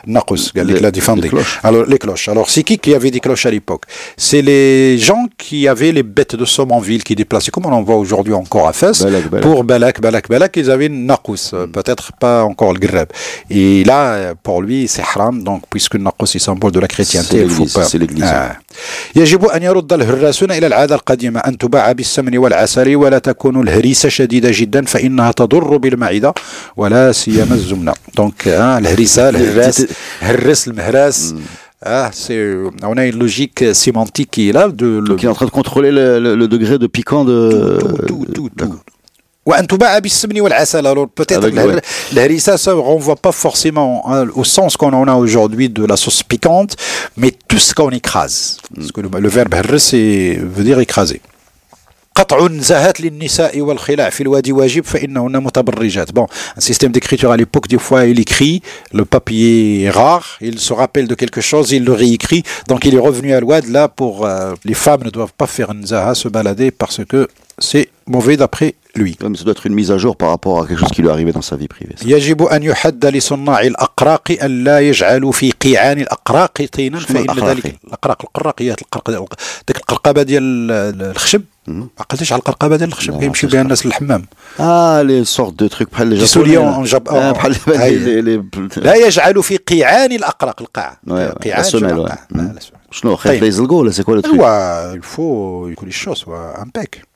ناقوس قال لك لا ديفاندي ألو لي كلوش ألو سي كي كي افي دي كلوش على ليبوك سي لي جون كي افي لي بيت دو سوم ان فيل كي ديبلاسي كوم اون فوا اوجوردي انكور افاس بور بالاك بالاك بالاك ils avaient ناقوس euh, peut-être pas encore le grab et là euh, pour lui c'est haram. Donc puisque ناقوس est symbole de la chrétienté ah. يجب أن يرد الهراسون إلى العادة القديمة. أن تباع بالسمن والعسل ولا تكون الهريسة شديدة جدا فإن فإنها تضر بالمعدة ولا سيما الزمنة دونك الهريسة الهراس هرس المهراس Ah, c'est, on a une logique sémantique qui est là. De, le... qui est en train de contrôler le, le, le degré de piquant de. Tout, tout, tout, tout. وان تباع بالسمن والعسل alors peut-être l'harissa ça renvoie pas forcément hein, au sens qu'on en a aujourd'hui de la sauce piquante mais tout ce qu'on écrase parce que le, le verbe harris veut dire écraser قطع النزاهات للنساء والخلاع في الوادي واجب فإنهن متبرجات bon un système d'écriture à l'époque des fois il écrit le papier est rare il se rappelle de quelque chose il le réécrit donc il est revenu à l'ouad là pour euh, les femmes ne doivent pas faire nzaha se balader parce que c'est mauvais d'après lui. Mais ça doit être une mise à jour par rapport à quelque chose qui lui est arrivé dans sa vie privée. يجب أن يحد لصناع الأقراق أن لا يجعلوا في قيعان الأقراق طينا فإن ذلك الأقراق القراقيات القرق ديك القرقبة ديال الخشب ما عقلتيش على القرقبة ديال الخشب كيمشي بها الناس للحمام آه لي سورت دو تروك بحال لي سوليون جاب بحال لا يجعل في قيعان الأقراق القاع قيعان شنو خايف يزلقوا ولا سي كوا لو تروك الفو يكون الشو سوا امبيك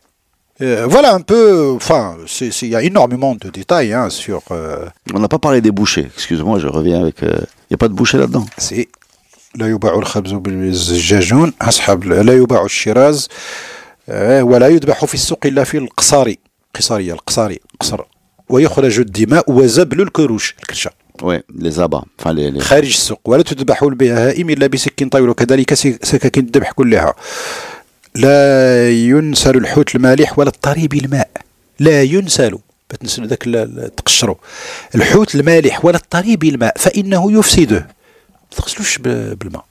voilà un peu, enfin, il y a énormément de détails hein, sur. Euh... On n'a pas parlé des bouchers, excuse-moi, je reviens avec. Il euh, n'y a pas de bouchers là-dedans. C'est. لا يباع الخبز بالزجاجون أصحاب لا يباع الشراز آه، ولا يذبح في السوق إلا في القصاري قصارية القصاري قصر. ويخرج الدماء وزبل الكروش الكرشة. Enfin, les, les... خارج السوق. ولا تذبح البهائم إلا بسكين طويل وكذلك سكاكين الذبح كلها. لا ينسل الحوت المالح ولا الطريب الماء. لا ينسل. بتنسل ذاك تقشروا الحوت المالح ولا الطريب الماء فإنه يفسده. ما تغسلوش بالماء.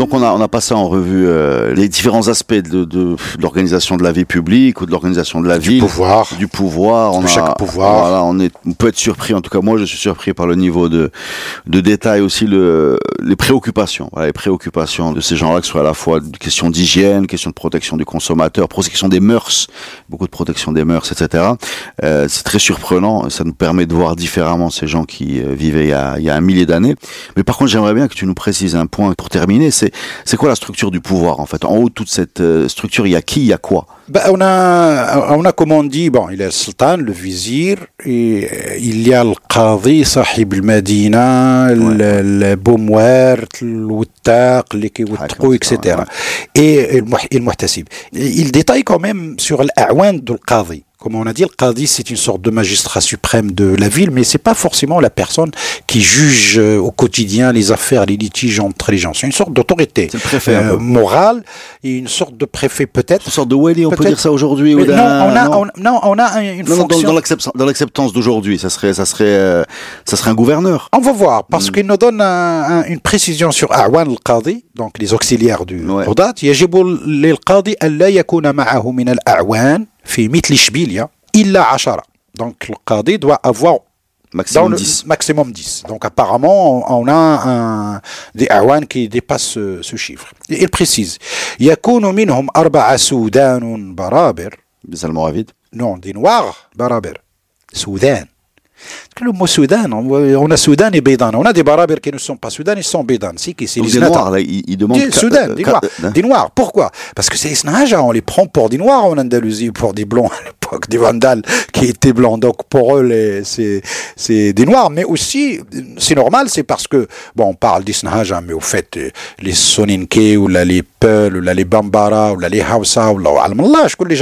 Donc on a, on a passé en revue euh, les différents aspects de, de, de l'organisation de la vie publique ou de l'organisation de la du ville. pouvoir. Du pouvoir. On De a- chaque pouvoir. Voilà, on, est, on peut être surpris, en tout cas moi je suis surpris par le niveau de, de détail aussi, le, les préoccupations. Voilà, les préoccupations de ces gens-là, que ce soit à la fois une question d'hygiène, question de protection du consommateur, protection des mœurs, beaucoup de protection des mœurs, etc. Euh, c'est très surprenant, ça nous permet de voir différemment ces gens qui euh, vivaient il y, a, il y a un millier d'années. Mais par contre, j'aimerais bien que tu nous précises un point pour terminer, c'est c'est quoi la structure du pouvoir en fait? En haut de toute cette euh, structure, il y a qui, il y a quoi? Bah, on, a, on a, comme on dit, bon, il y a le sultan, le vizir, et euh, il y a le qadi, sahib al-Madina, le, le Boumwert, le Wuttaq, le Kiwuttaqou, etc. ouais. Et, et le Muhtasib. Il détaille quand même sur l'a'wan le qadi comme on a dit, le qadi, c'est une sorte de magistrat suprême de la ville, mais c'est pas forcément la personne qui juge euh, au quotidien les affaires, les litiges entre les gens. C'est une sorte d'autorité euh, morale et une sorte de préfet peut-être. Une sorte de wali, on peut dire ça aujourd'hui. Non, non. non, on a, une non, fonction. Dans, dans l'acceptance d'aujourd'hui, ça serait, ça, serait, euh, ça serait un gouverneur. On va voir, parce hmm. qu'il nous donne une précision sur Awan al-Qadi, donc les auxiliaires du Rodat. Ouais قضاة يجب للقاضي ألا يكون معه من الأعوان في مثل إشبيلية إلا عشرة donc le qadi doit avoir dans Maximum le 10. maximum 10 donc apparemment on on a un, des أعوان qui dépassent ce, ce chiffre Et il précise يكون منهم أربعة سودان برابر Des Almoravides. Non, des Noirs, Barabers. Soudan. Le mot Soudan, on, a Soudan et Bédan. On a des Barabers qui ne sont pas Soudan, ils sont Bédan. Si, qui c'est les. Noirs, là, ils, ils demandent. Des Soudan, des Noirs. Des Noirs. Pourquoi? Parce que c'est Snaja, on les prend pour des Noirs en Andalousie, pour des Blancs à l'époque, des Vandales qui étaient Blancs. Donc pour eux, les- c'est c'est des Noirs. Mais aussi, c'est normal, c'est parce que, bon, on parle des Snaja, mais au fait, euh, les Soninke, ou là, les Peul, ou là, les Bambara, ou là, les Hausa, ou là, Allah, je connais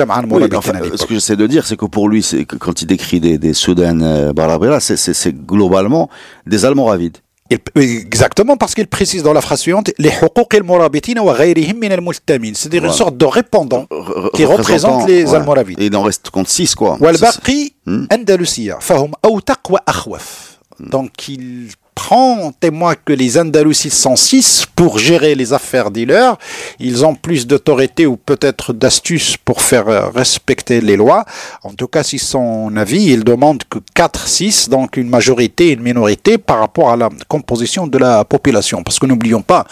enfin, euh, ce que j'essaie de dire, c'est que pour lui, c'est quand il décrit des, des Soudan euh, Barabera, c'est- c'est c'est globalement des Almoravides. Il- Exactement, parce qu'il précise dans la phrase suivante les حقوق المرابطين وغيرهم من الملتمين c'est-à-dire une Voilà. sorte de répondant Re- qui représentant, représente les ouais. Almoravides Et il en reste compte 6, quoi. Ça, والباقي Hmm. أندلسية فهم أوثق وأخوف donc il prend témoin que les sont six pour gérer les affaires dealers. Ils ont plus d'autorité ou peut-être d'astuces pour faire euh, respecter les lois. En tout cas, si son avis, il demande que 4-6, donc une majorité et une minorité par rapport à la composition de la population. Parce que n'oublions pas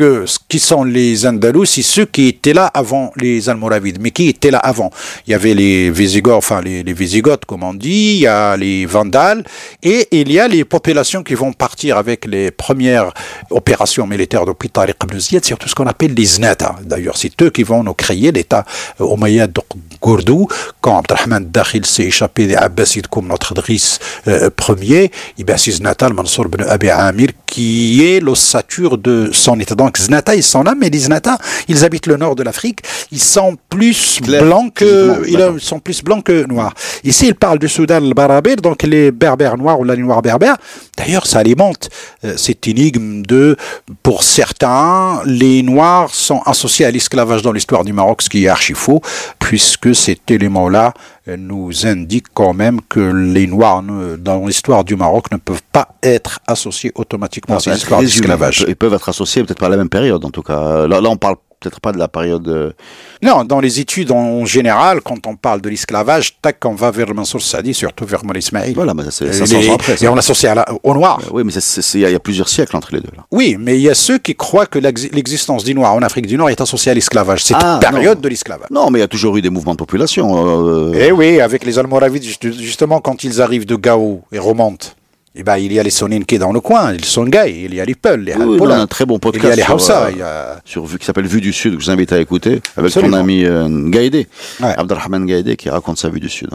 ce qui sont les Andalous, c'est ceux qui étaient là avant les Almoravides. Mais qui étaient là avant? Il y avait les Visigoths, enfin les, les comme on dit, il y a les Vandales, et il y a les populations qui vont partir avec les premières opérations militaires depuis Tariq ibn Ziyad, surtout ce qu'on appelle les Znata. D'ailleurs, c'est eux qui vont nous créer l'État Omeyyade de Gourdou, quand Abdelrahman Dakhil s'est échappé des Abbasides comme notre Driss euh, premier, et bien c'est Znata, le Mansour ibn Abi Amir, qui est l'ossature de son État. Donc Znata, ils sont là, mais les Znata, ils habitent le nord de l'Afrique, ils sont plus blancs que, ils sont plus blancs que noirs. Ici, il parle du Soudan le Barabir, donc les berbères noirs ou la noire berbère. D'ailleurs, ça alimente euh, cette énigme de, pour certains, les noirs sont associés à l'esclavage dans l'histoire du Maroc, ce qui est archi faux, puisque cet élément-là euh, nous indique quand même que les noirs ne- dans l'histoire du Maroc ne peuvent pas être associés automatiquement à ces histoires d'esclavage. Ils peuvent être associés peut-être pas à la même période, en tout cas. Là, là on parle peut-être pas de la période. euh, Non, dans les études en général, quand on parle de l'esclavage, tac, on va vers le Mansour Sadi, surtout vers Moulay Ismail. Voilà, mais ça, c'est Et 500 les- ans après. ça. Et on l'associe la- au noir. Euh, Oui, mais c'est- c'est- c'est- il y, a- il y a plusieurs siècles entre les deux. Là. Oui, mais il y a ceux qui croient que l'exi- l'existence du noir en Afrique du Nord est associée à l'esclavage. Cette Ah, période non. de l'esclavage. Non, mais il y a toujours eu des mouvements de population. euh, Eh oui, avec les Almoravides, juste- justement, quand ils arrivent de Gao et remontent, eh ben, il y a les Soninké dans le coin, les Songhai, il y a les Peuls, les oui, oui, Halpola, on a un très bon il y a podcast les sur, Hausa, euh, il y a... sur Vue qui s'appelle Vue du Sud, que je vous invite à écouter, avec Absolument. ton ami euh, Gaïdé, Ouais. Abdelrahman Gaïdé, qui raconte sa vue du Sud.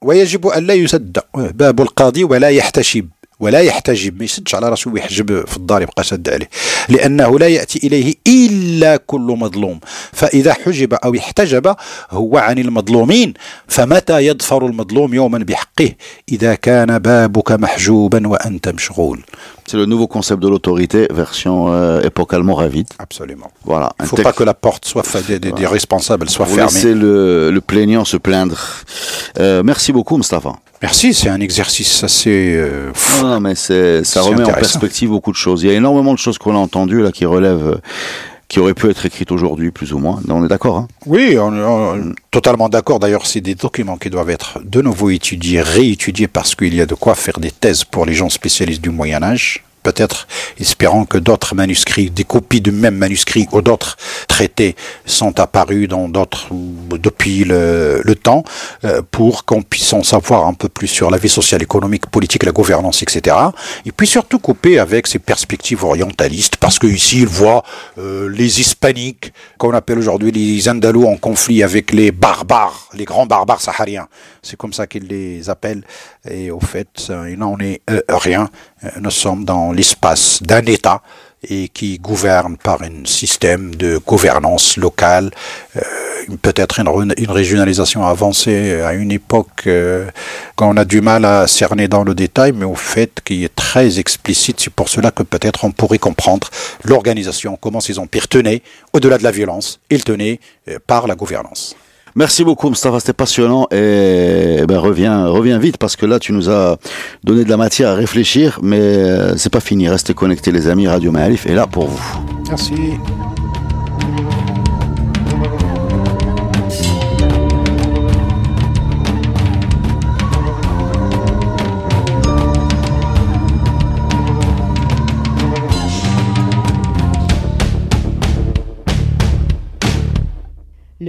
ويجب أن لا يسد باب القاضي ولا يحتشب ولا يحتجب ما يسدش على راسه ويحجب في الدار يبقى شد عليه لأنه لا يأتي إليه إلا كل مظلوم فإذا حجب أو احتجب هو عن المظلومين فمتى يظفر المظلوم يوما بحقه إذا كان بابك محجوبا وأنت مشغول C'est le nouveau concept de l'autorité, version euh, époque almoravide. Absolument. Voilà. Il ne faut pas que la porte soit des, des, des, responsables soit Vous fermée. laissez le, le plaignant se plaindre. Euh, merci beaucoup, Mustafa. Merci, c'est un exercice assez. Euh, non, non, mais c'est, ça remet en perspective beaucoup de choses. Il y a énormément de choses qu'on a entendues là qui relèvent, euh, qui auraient pu être écrites aujourd'hui, plus ou moins. On est d'accord, hein? Oui, on, on- totalement d'accord. D'ailleurs, c'est des documents qui doivent être de nouveau étudiés, réétudiés, parce qu'il y a de quoi faire des thèses pour les gens spécialistes du Moyen Âge. Peut-être espérant que d'autres manuscrits, des copies du même manuscrit ou d'autres traités sont apparus dans d'autres depuis le, le temps euh, pour qu'on puisse en savoir un peu plus sur la vie sociale, économique, politique, la gouvernance, etc. Et puis surtout couper avec ces perspectives orientalistes, parce que ici il voit euh, les hispaniques, qu'on appelle aujourd'hui les andalous, en conflit avec les barbares, les grands barbares sahariens. C'est comme ça qu'ils les appellent. Et au fait, il n'en est euh, rien. Euh, Nous sommes dans l'espace d'un État et qui gouverne par un système de gouvernance locale, euh, peut-être une, régionalisation avancée à une époque euh, qu'on a du mal à cerner dans le détail, mais au fait qui est très explicite. C'est pour cela que peut-être on pourrait comprendre l'organisation, comment ces empires tenaient, au-delà de la violence, ils tenaient euh, par la gouvernance. Merci beaucoup, Mustafa, c'était passionnant et eh ben, reviens, reviens vite parce que là, tu nous as donné de la matière à réfléchir, mais euh, c'est pas fini. Restez connectés, les amis. Radio Maalif est là pour vous. Merci.